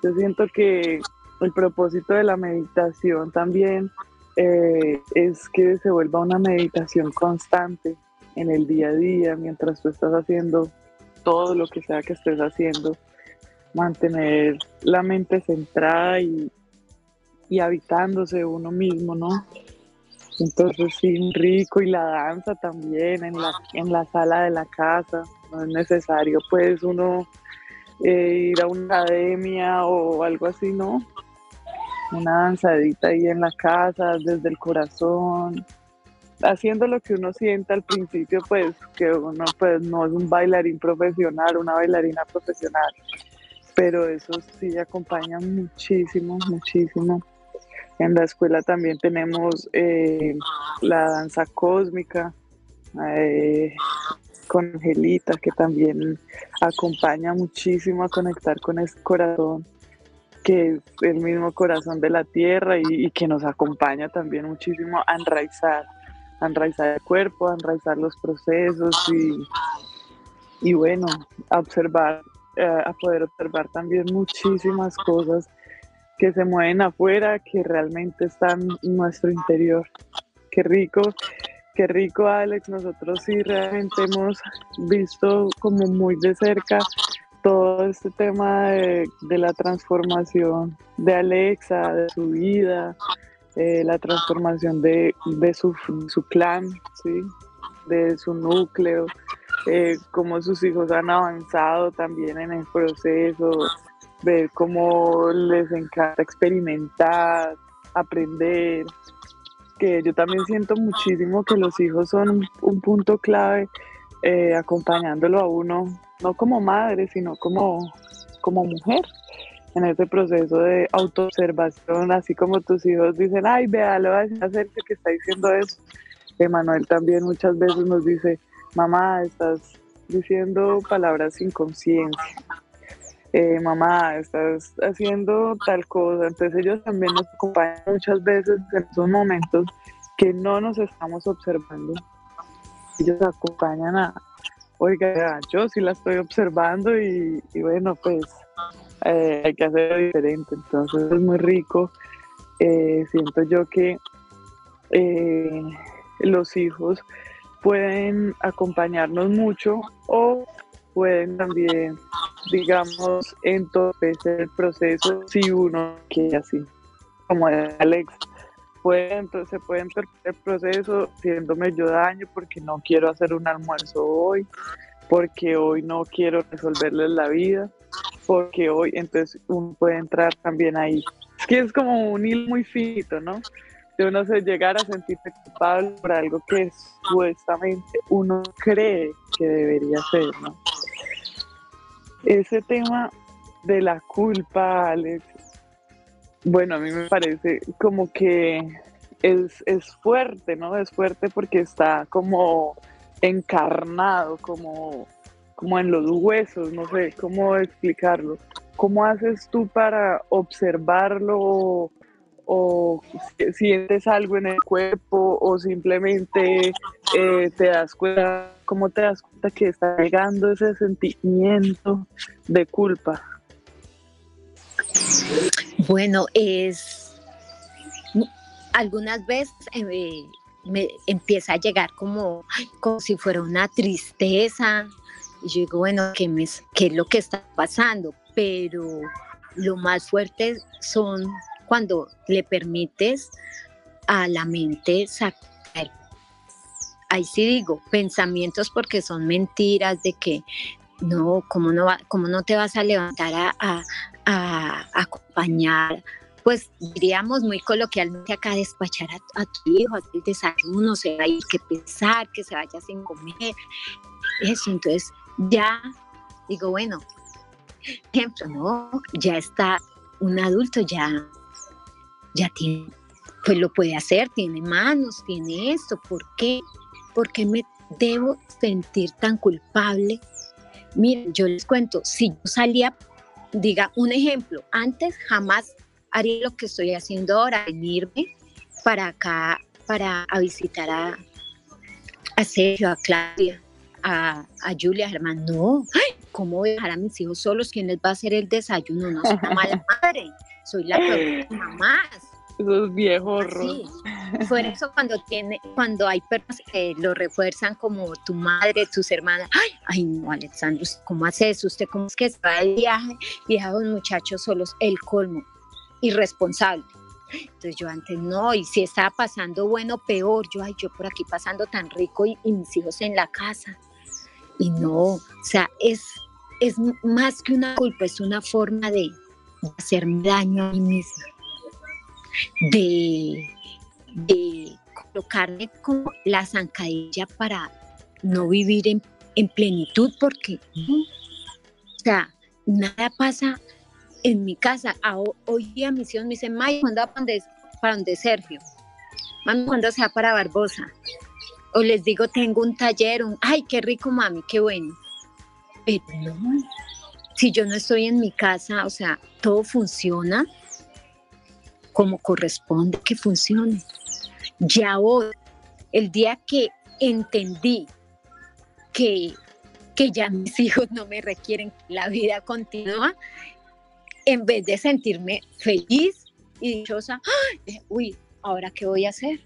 yo siento que el propósito de la meditación también eh, es que se vuelva una meditación constante en el día a día, mientras tú estás haciendo todo lo que sea que estés haciendo, mantener la mente centrada y, y habitándose uno mismo, ¿no? Entonces sí, rico y la danza también en la, en la sala de la casa, no es necesario pues uno eh, ir a una academia o algo así, ¿no? Una danzadita ahí en la casa, desde el corazón, haciendo lo que uno sienta al principio, pues que uno pues no es un bailarín profesional, una bailarina profesional, pero eso sí acompaña muchísimo, muchísimo. En la escuela también tenemos eh, la danza cósmica eh, con Angelita, que también acompaña muchísimo a conectar con ese corazón, que es el mismo corazón de la tierra y, que nos acompaña también muchísimo a enraizar, enraizar el cuerpo, a enraizar los procesos y, y bueno, a observar, eh, a poder observar también muchísimas cosas que se mueven afuera, que realmente están en nuestro interior. Qué rico, qué rico Alex, nosotros sí realmente hemos visto como muy de cerca todo este tema de, la transformación de Alexa, de su vida, eh, la transformación de, su, clan, ¿sí? de su núcleo, eh, cómo sus hijos han avanzado también en el proceso, ver cómo les encanta experimentar, aprender, que yo también siento muchísimo que los hijos son un punto clave eh, acompañándolo a uno, no como madre, sino como, como mujer en ese proceso de autoobservación, así como tus hijos dicen, ay, vea, lo vas a hacer que está diciendo eso. Emanuel también muchas veces nos dice, mamá, estás diciendo palabras sin conciencia eh, mamá, estás haciendo tal cosa. Entonces ellos también nos acompañan muchas veces en esos momentos que no nos estamos observando. Ellos acompañan a, oiga, yo sí la estoy observando y, bueno, pues eh, hay que hacerlo diferente. Entonces es muy rico. Eh, siento yo que los hijos pueden acompañarnos mucho o pueden también, digamos, entorpecer el proceso si uno quiere así. Como Alex, se puede entorpecer el proceso haciéndome yo daño porque no quiero hacer un almuerzo hoy, porque hoy no quiero resolverles la vida, porque hoy, entonces uno puede entrar también ahí. Es que es como un hilo muy finito, ¿no? de uno se llegar a sentirse culpable por algo que supuestamente uno cree que debería ser, ¿no? Ese tema de la culpa, Alex, bueno, a mí me parece como que es, es fuerte, ¿no? Es fuerte porque está como encarnado, como, como en los huesos, no sé cómo explicarlo. ¿Cómo haces tú para observarlo o sientes algo en el cuerpo o simplemente eh, te das cuenta, ¿cómo te das cuenta que está llegando ese sentimiento de culpa? Bueno, es algunas veces eh, me empieza a llegar como, como si fuera una tristeza. Y yo digo, bueno, ¿qué, me, ¿qué es lo que está pasando? Pero lo más fuerte son cuando le permites a la mente sacar, ahí sí digo, pensamientos porque son mentiras de que no, ¿cómo no, cómo no te vas a levantar a, acompañar? Pues diríamos muy coloquialmente acá despachar a, tu hijo, hacer el desayuno, se va a ir que pensar, que se vaya sin comer, eso, entonces ya digo, bueno, ejemplo, no, ya está un adulto, ya ya tiene, pues lo puede hacer, tiene manos, tiene esto, ¿por qué? ¿Por qué me debo sentir tan culpable? Miren, yo les cuento, si yo salía, diga un ejemplo, antes jamás haría lo que estoy haciendo ahora, venirme para acá, para visitar a, a Sergio, a Claudia, a, a Julia, Germán. No, ¿cómo voy a dejar a mis hijos solos? ¿Quién les va a hacer el desayuno? No soy una mala madre soy la peor mamás. Esos viejos Sí, por eso cuando tiene, cuando hay personas que lo refuerzan como tu madre, tus hermanas, ay, ay no, Alexandro, ¿cómo hace eso? ¿Usted cómo es que se va de viaje y deja a los muchachos solos? El colmo, irresponsable. Entonces yo antes no, y si estaba pasando bueno, peor, yo, ay, yo por aquí pasando tan rico y, mis hijos en la casa. Y no, o sea, es, es más que una culpa, es una forma de, hacerme daño a mí misma, de, colocarme como la zancadilla para no vivir en, plenitud, porque o sea, nada pasa en mi casa. hoy día mis hijos me dicen, May, ¿cuándo va para donde, Sergio? Mami, ¿cuándo se va para Barbosa? O les digo, tengo un taller, un, ay, qué rico, mami, qué bueno. Pero no, si yo no estoy en mi casa, o sea, todo funciona como corresponde que funcione. Ya hoy, el día que entendí que, que ya mis hijos no me requieren, la vida continúa, en vez de sentirme feliz y dichosa, uy, ¿ahora qué voy a hacer?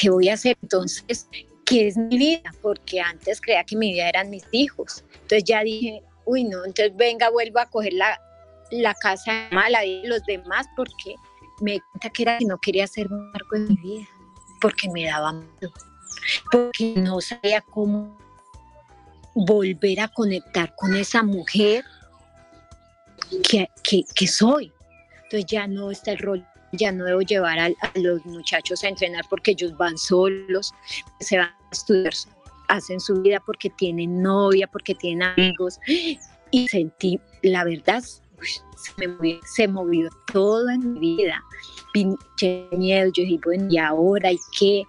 ¿Qué voy a hacer? Entonces, ¿qué es mi vida? Porque antes creía que mi vida eran mis hijos. Entonces ya dije, uy, no, entonces venga, vuelvo a coger la, la casa mala de los demás porque me di cuenta que era que no quería hacer un marco en mi vida, porque me daba miedo, porque no sabía cómo volver a conectar con esa mujer que, que, soy. Entonces ya no está el rol, ya no debo llevar a, los muchachos a entrenar porque ellos van solos, se van a estudiar, hacen su vida porque tienen novia, porque tienen amigos. Y sentí, la verdad, se, movió, todo en mi vida. Pinche miedo, yo dije, bueno, ¿y ahora? ¿Y qué?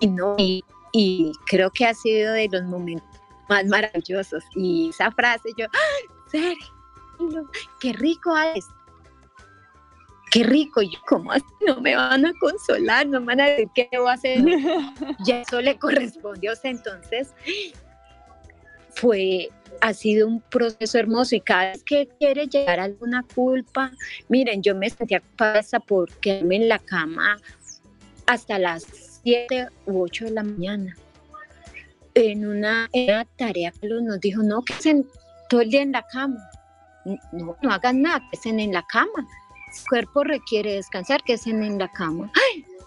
Y no, y, y creo que ha sido de los momentos más maravillosos. Y esa frase, yo, ¡Ah, Sergio, qué rico es. Qué rico, y yo, ¿cómo así? No me van a consolar, no me van a decir qué debo hacer. ya eso le correspondió. Entonces, fue ha sido un proceso hermoso y cada vez que quiere llegar alguna culpa, miren, yo me sentía pasa por quedarme en la cama hasta las 7 u 8 de la mañana. En una, tarea que nos dijo, no, que estén todo el día en la cama. No, no hagan nada, que estén en la cama. El cuerpo requiere descansar, que estén en la cama.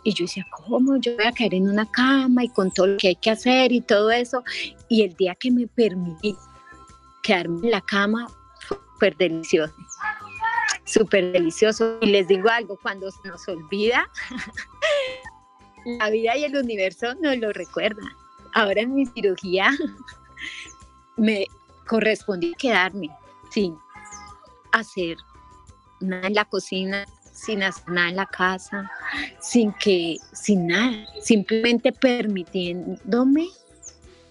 Y yo decía, ¿cómo yo voy a caer en una cama y con todo lo que hay que hacer y todo eso? Y el día que me permití quedarme en la cama súper delicioso, súper delicioso. Y les digo algo, cuando se nos olvida, la vida y el universo nos lo recuerdan. Ahora en mi cirugía me correspondía quedarme sin hacer nada en la cocina, sin hacer nada en la casa, sin que, sin nada, simplemente permitiéndome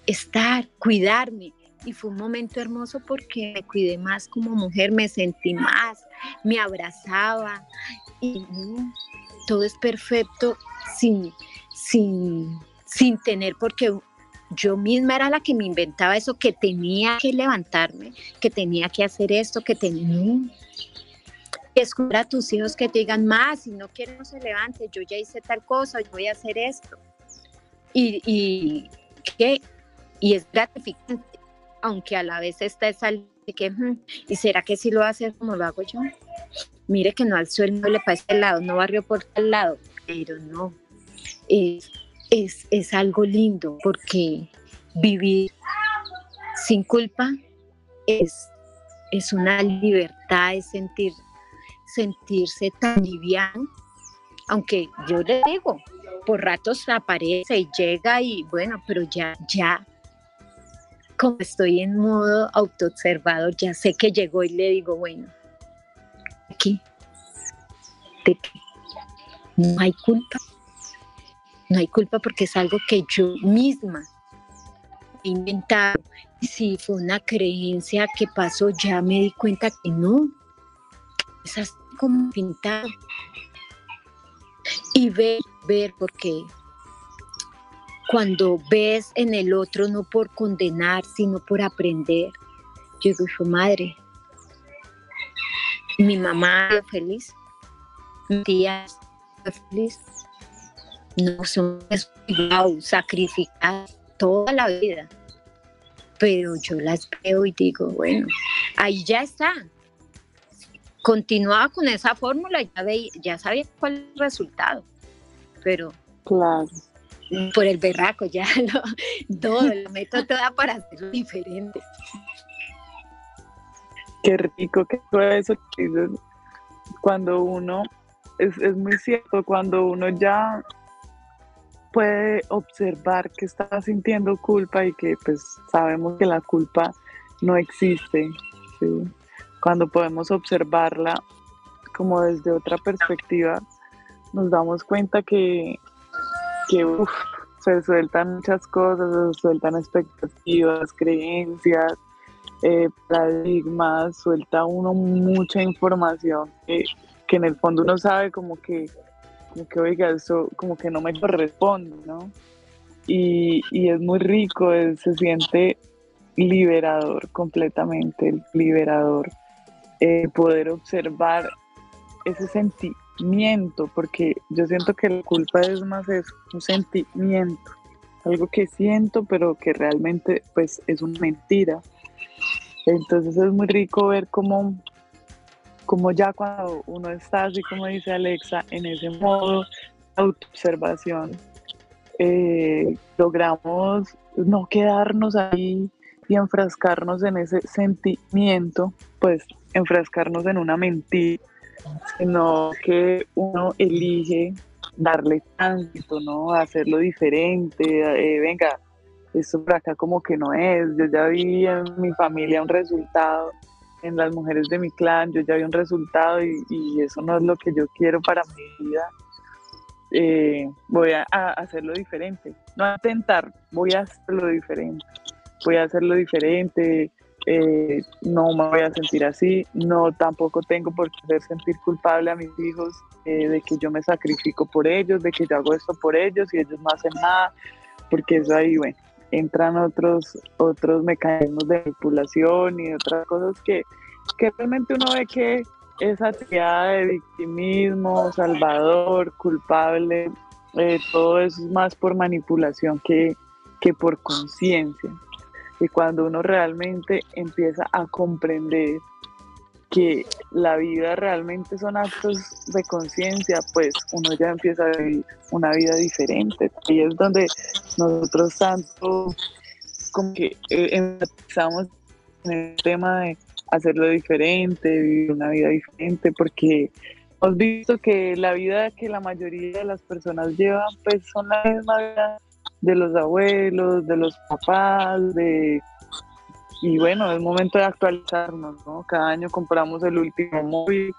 estar, cuidarme, y fue un momento hermoso porque me cuidé más como mujer, me sentí más, me abrazaba y todo es perfecto sin, sin, sin tener, porque yo misma era la que me inventaba eso, que tenía que levantarme, que tenía que hacer esto, que tenía... Escuchar a tus hijos que te digan más, si no quieren no se levante, yo ya hice tal cosa, yo voy a hacer esto. Y, y, y es gratificante aunque a la vez está esa de que, ¿y será que sí lo va a hacer como lo hago yo? Mire que no al suelo le para el lado, no barrio por tal lado, pero no, es, es, algo lindo porque vivir sin culpa es, es una libertad, es sentir, sentirse tan liviano, aunque yo le digo, por ratos aparece y llega y bueno, pero ya, ya como estoy en modo autoobservador, ya sé que llegó y le digo, bueno, aquí, de no hay culpa. No hay culpa porque es algo que yo misma he inventado. Si fue una creencia que pasó, ya me di cuenta que no. Es así como pintado. Y ver, ver, porque cuando ves en el otro no por condenar, sino por aprender. Yo digo, su madre, mi mamá feliz, mi tía feliz, no son sacrificadas toda la vida. Pero yo las veo y digo, bueno, ahí ya está. Continuaba con esa fórmula, ya, ya sabía cuál es el resultado. Pero claro por el berraco, ya lo, todo, lo meto toda para hacerlo diferente. Qué rico que todo eso que dices, cuando uno, es, es muy cierto, cuando uno ya puede observar que está sintiendo culpa y que pues sabemos que la culpa no existe, cuando podemos observarla como desde otra perspectiva, nos damos cuenta que, se sueltan muchas cosas, se sueltan expectativas, creencias, eh, paradigmas, suelta uno mucha información que, en el fondo uno sabe como que, como que, oiga, eso como que no me corresponde, ¿no? Y, es muy rico, se siente liberador completamente, liberador, eh, poder observar ese sentimiento, porque yo siento que la culpa es más es un sentimiento, algo que siento, pero que realmente pues es una mentira. Entonces es muy rico ver cómo, ya cuando uno está así como dice Alexa, en ese modo autoobservación, eh, logramos no quedarnos ahí y enfrascarnos en ese sentimiento, pues enfrascarnos en una mentira sino que uno elige darle tránsito, ¿no? Hacerlo diferente, eh, venga, esto por acá como que no es, yo ya vi en mi familia un resultado, en las mujeres de mi clan, yo ya vi un resultado y, eso no es lo que yo quiero para mi vida. Eh, voy a, a, hacerlo diferente, no a intentar, voy a hacerlo diferente, voy a hacerlo diferente, eh, no me voy a sentir así, no tampoco tengo por qué hacer sentir culpable a mis hijos eh, de que yo me sacrifico por ellos, de que yo hago esto por ellos y ellos no hacen nada, porque eso ahí, bueno, entran otros, otros mecanismos de manipulación y otras cosas que, que realmente uno ve que esa tirada de victimismo, salvador, culpable, eh, todo eso es más por manipulación que, que por conciencia. Y cuando uno realmente empieza a comprender que la vida realmente son actos de conciencia, pues uno ya empieza a vivir una vida diferente. Y es donde nosotros tanto como que eh, empezamos en el tema de hacerlo diferente, vivir una vida diferente, porque hemos visto que la vida que la mayoría de las personas llevan, pues son la misma vida de los abuelos, de los papás, de y bueno, es momento de actualizarnos, ¿no? Cada año compramos el último móvil,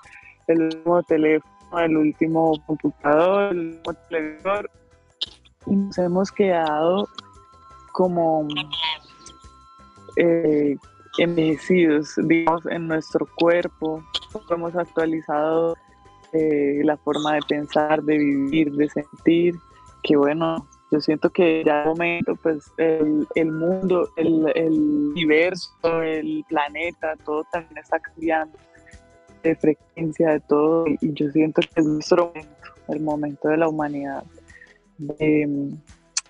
el último teléfono, el último computador, el último televisor y nos hemos quedado como eh, envejecidos, digamos, en nuestro cuerpo, hemos actualizado eh, la forma de pensar, de vivir, de sentir, que bueno, yo siento que ya el momento, pues el, el mundo, el, el, universo, el planeta, todo también está cambiando de frecuencia, de todo, y yo siento que es nuestro momento, el momento de la humanidad, de,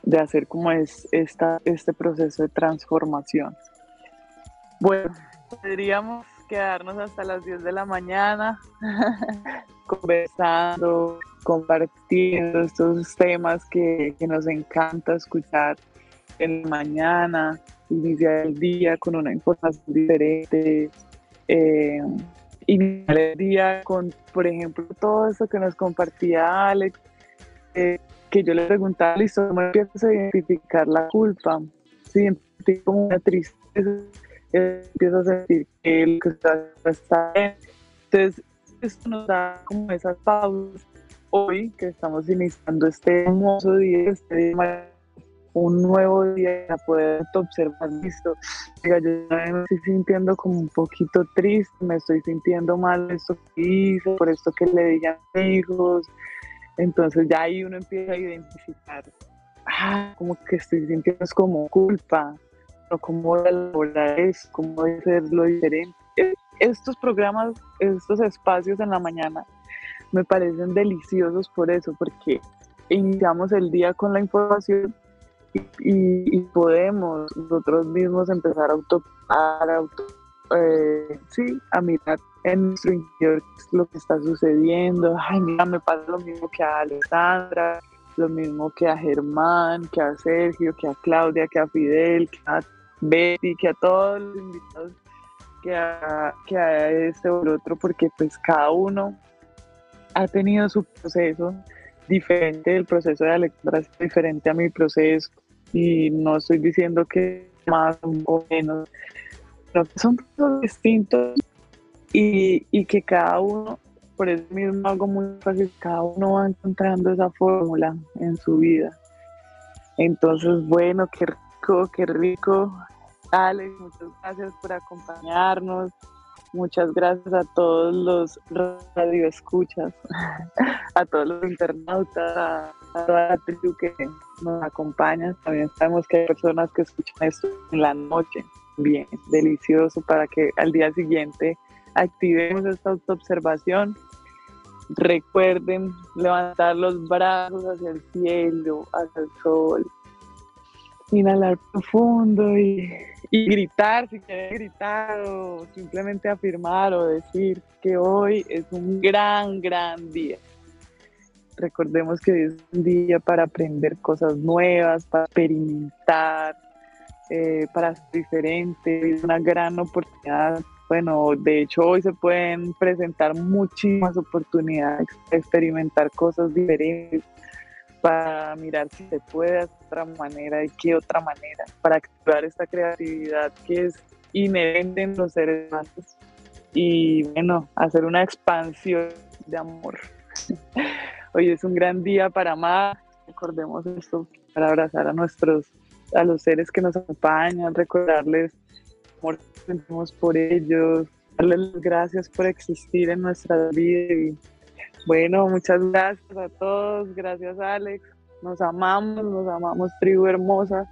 de hacer como es esta, este proceso de transformación. Bueno, podríamos quedarnos hasta las 10 de la mañana conversando, compartiendo estos temas que, nos encanta escuchar en la mañana, iniciar el día con una información diferente, eh, iniciar el día con, por ejemplo, todo eso que nos compartía Alex, eh, que yo le preguntaba, listo, ¿cómo empiezas a identificar la culpa? Sí, como una tristeza, empiezo a sentir que lo que está, está bien. Entonces, esto nos da como esas pausas hoy que estamos iniciando este hermoso día, este un nuevo día para poder observar esto. yo me estoy sintiendo como un poquito triste, me estoy sintiendo mal esto que hice, por esto que le dije a mis hijos. Entonces ya ahí uno empieza a identificar, ah, como que estoy sintiendo es como culpa, cómo elaborar eso, cómo hacerlo diferente. Estos programas, estos espacios en la mañana me parecen deliciosos por eso, porque iniciamos el día con la información y, podemos nosotros mismos empezar a auto, auto eh, sí, a mirar en nuestro interior lo que está sucediendo. Ay, mira, me pasa lo mismo que a Alessandra, lo mismo que a Germán, que a Sergio, que a Claudia, que a Fidel, que a Betty, que a todos los invitados, que a, que este o el otro, porque pues cada uno ha tenido su proceso diferente, el proceso de Alexandra es diferente a mi proceso y no estoy diciendo que más o menos, pero son todos distintos y, y que cada uno, por eso mismo algo muy fácil, cada uno va encontrando esa fórmula en su vida. Entonces, bueno, qué rico, qué rico. Alex, muchas gracias por acompañarnos. Muchas gracias a todos los radioescuchas, a todos los internautas, a, toda la tribu que nos acompaña. También sabemos que hay personas que escuchan esto en la noche. Bien, delicioso para que al día siguiente activemos esta autoobservación. Recuerden levantar los brazos hacia el cielo, hacia el sol. Inhalar profundo y gritar si quieren gritar o simplemente afirmar o decir que hoy es un gran, gran día. Recordemos que es un día para aprender cosas nuevas, para experimentar, eh, para ser diferente, es una gran oportunidad. Bueno, de hecho hoy se pueden presentar muchísimas oportunidades, experimentar cosas diferentes, para mirar si se puede hacer de otra manera y qué otra manera, para activar esta creatividad que es inherente en los seres humanos y bueno, hacer una expansión de amor. Hoy es un gran día para amar, recordemos esto, para abrazar a nuestros, a los seres que nos acompañan, recordarles amor sentimos por ellos, darles las gracias por existir en nuestra vida y bueno, muchas gracias a todos, gracias Alex, nos amamos, nos amamos tribu hermosa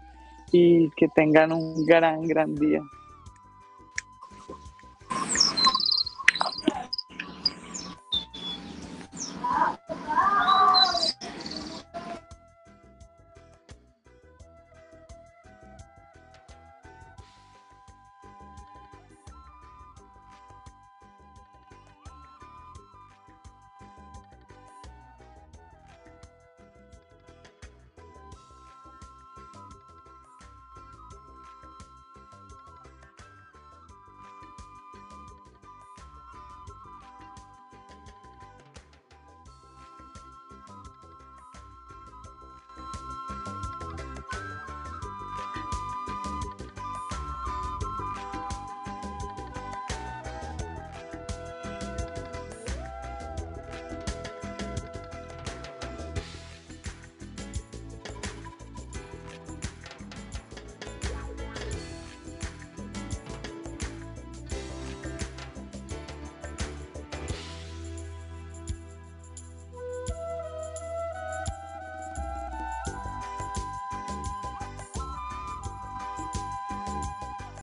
y que tengan un gran, gran día.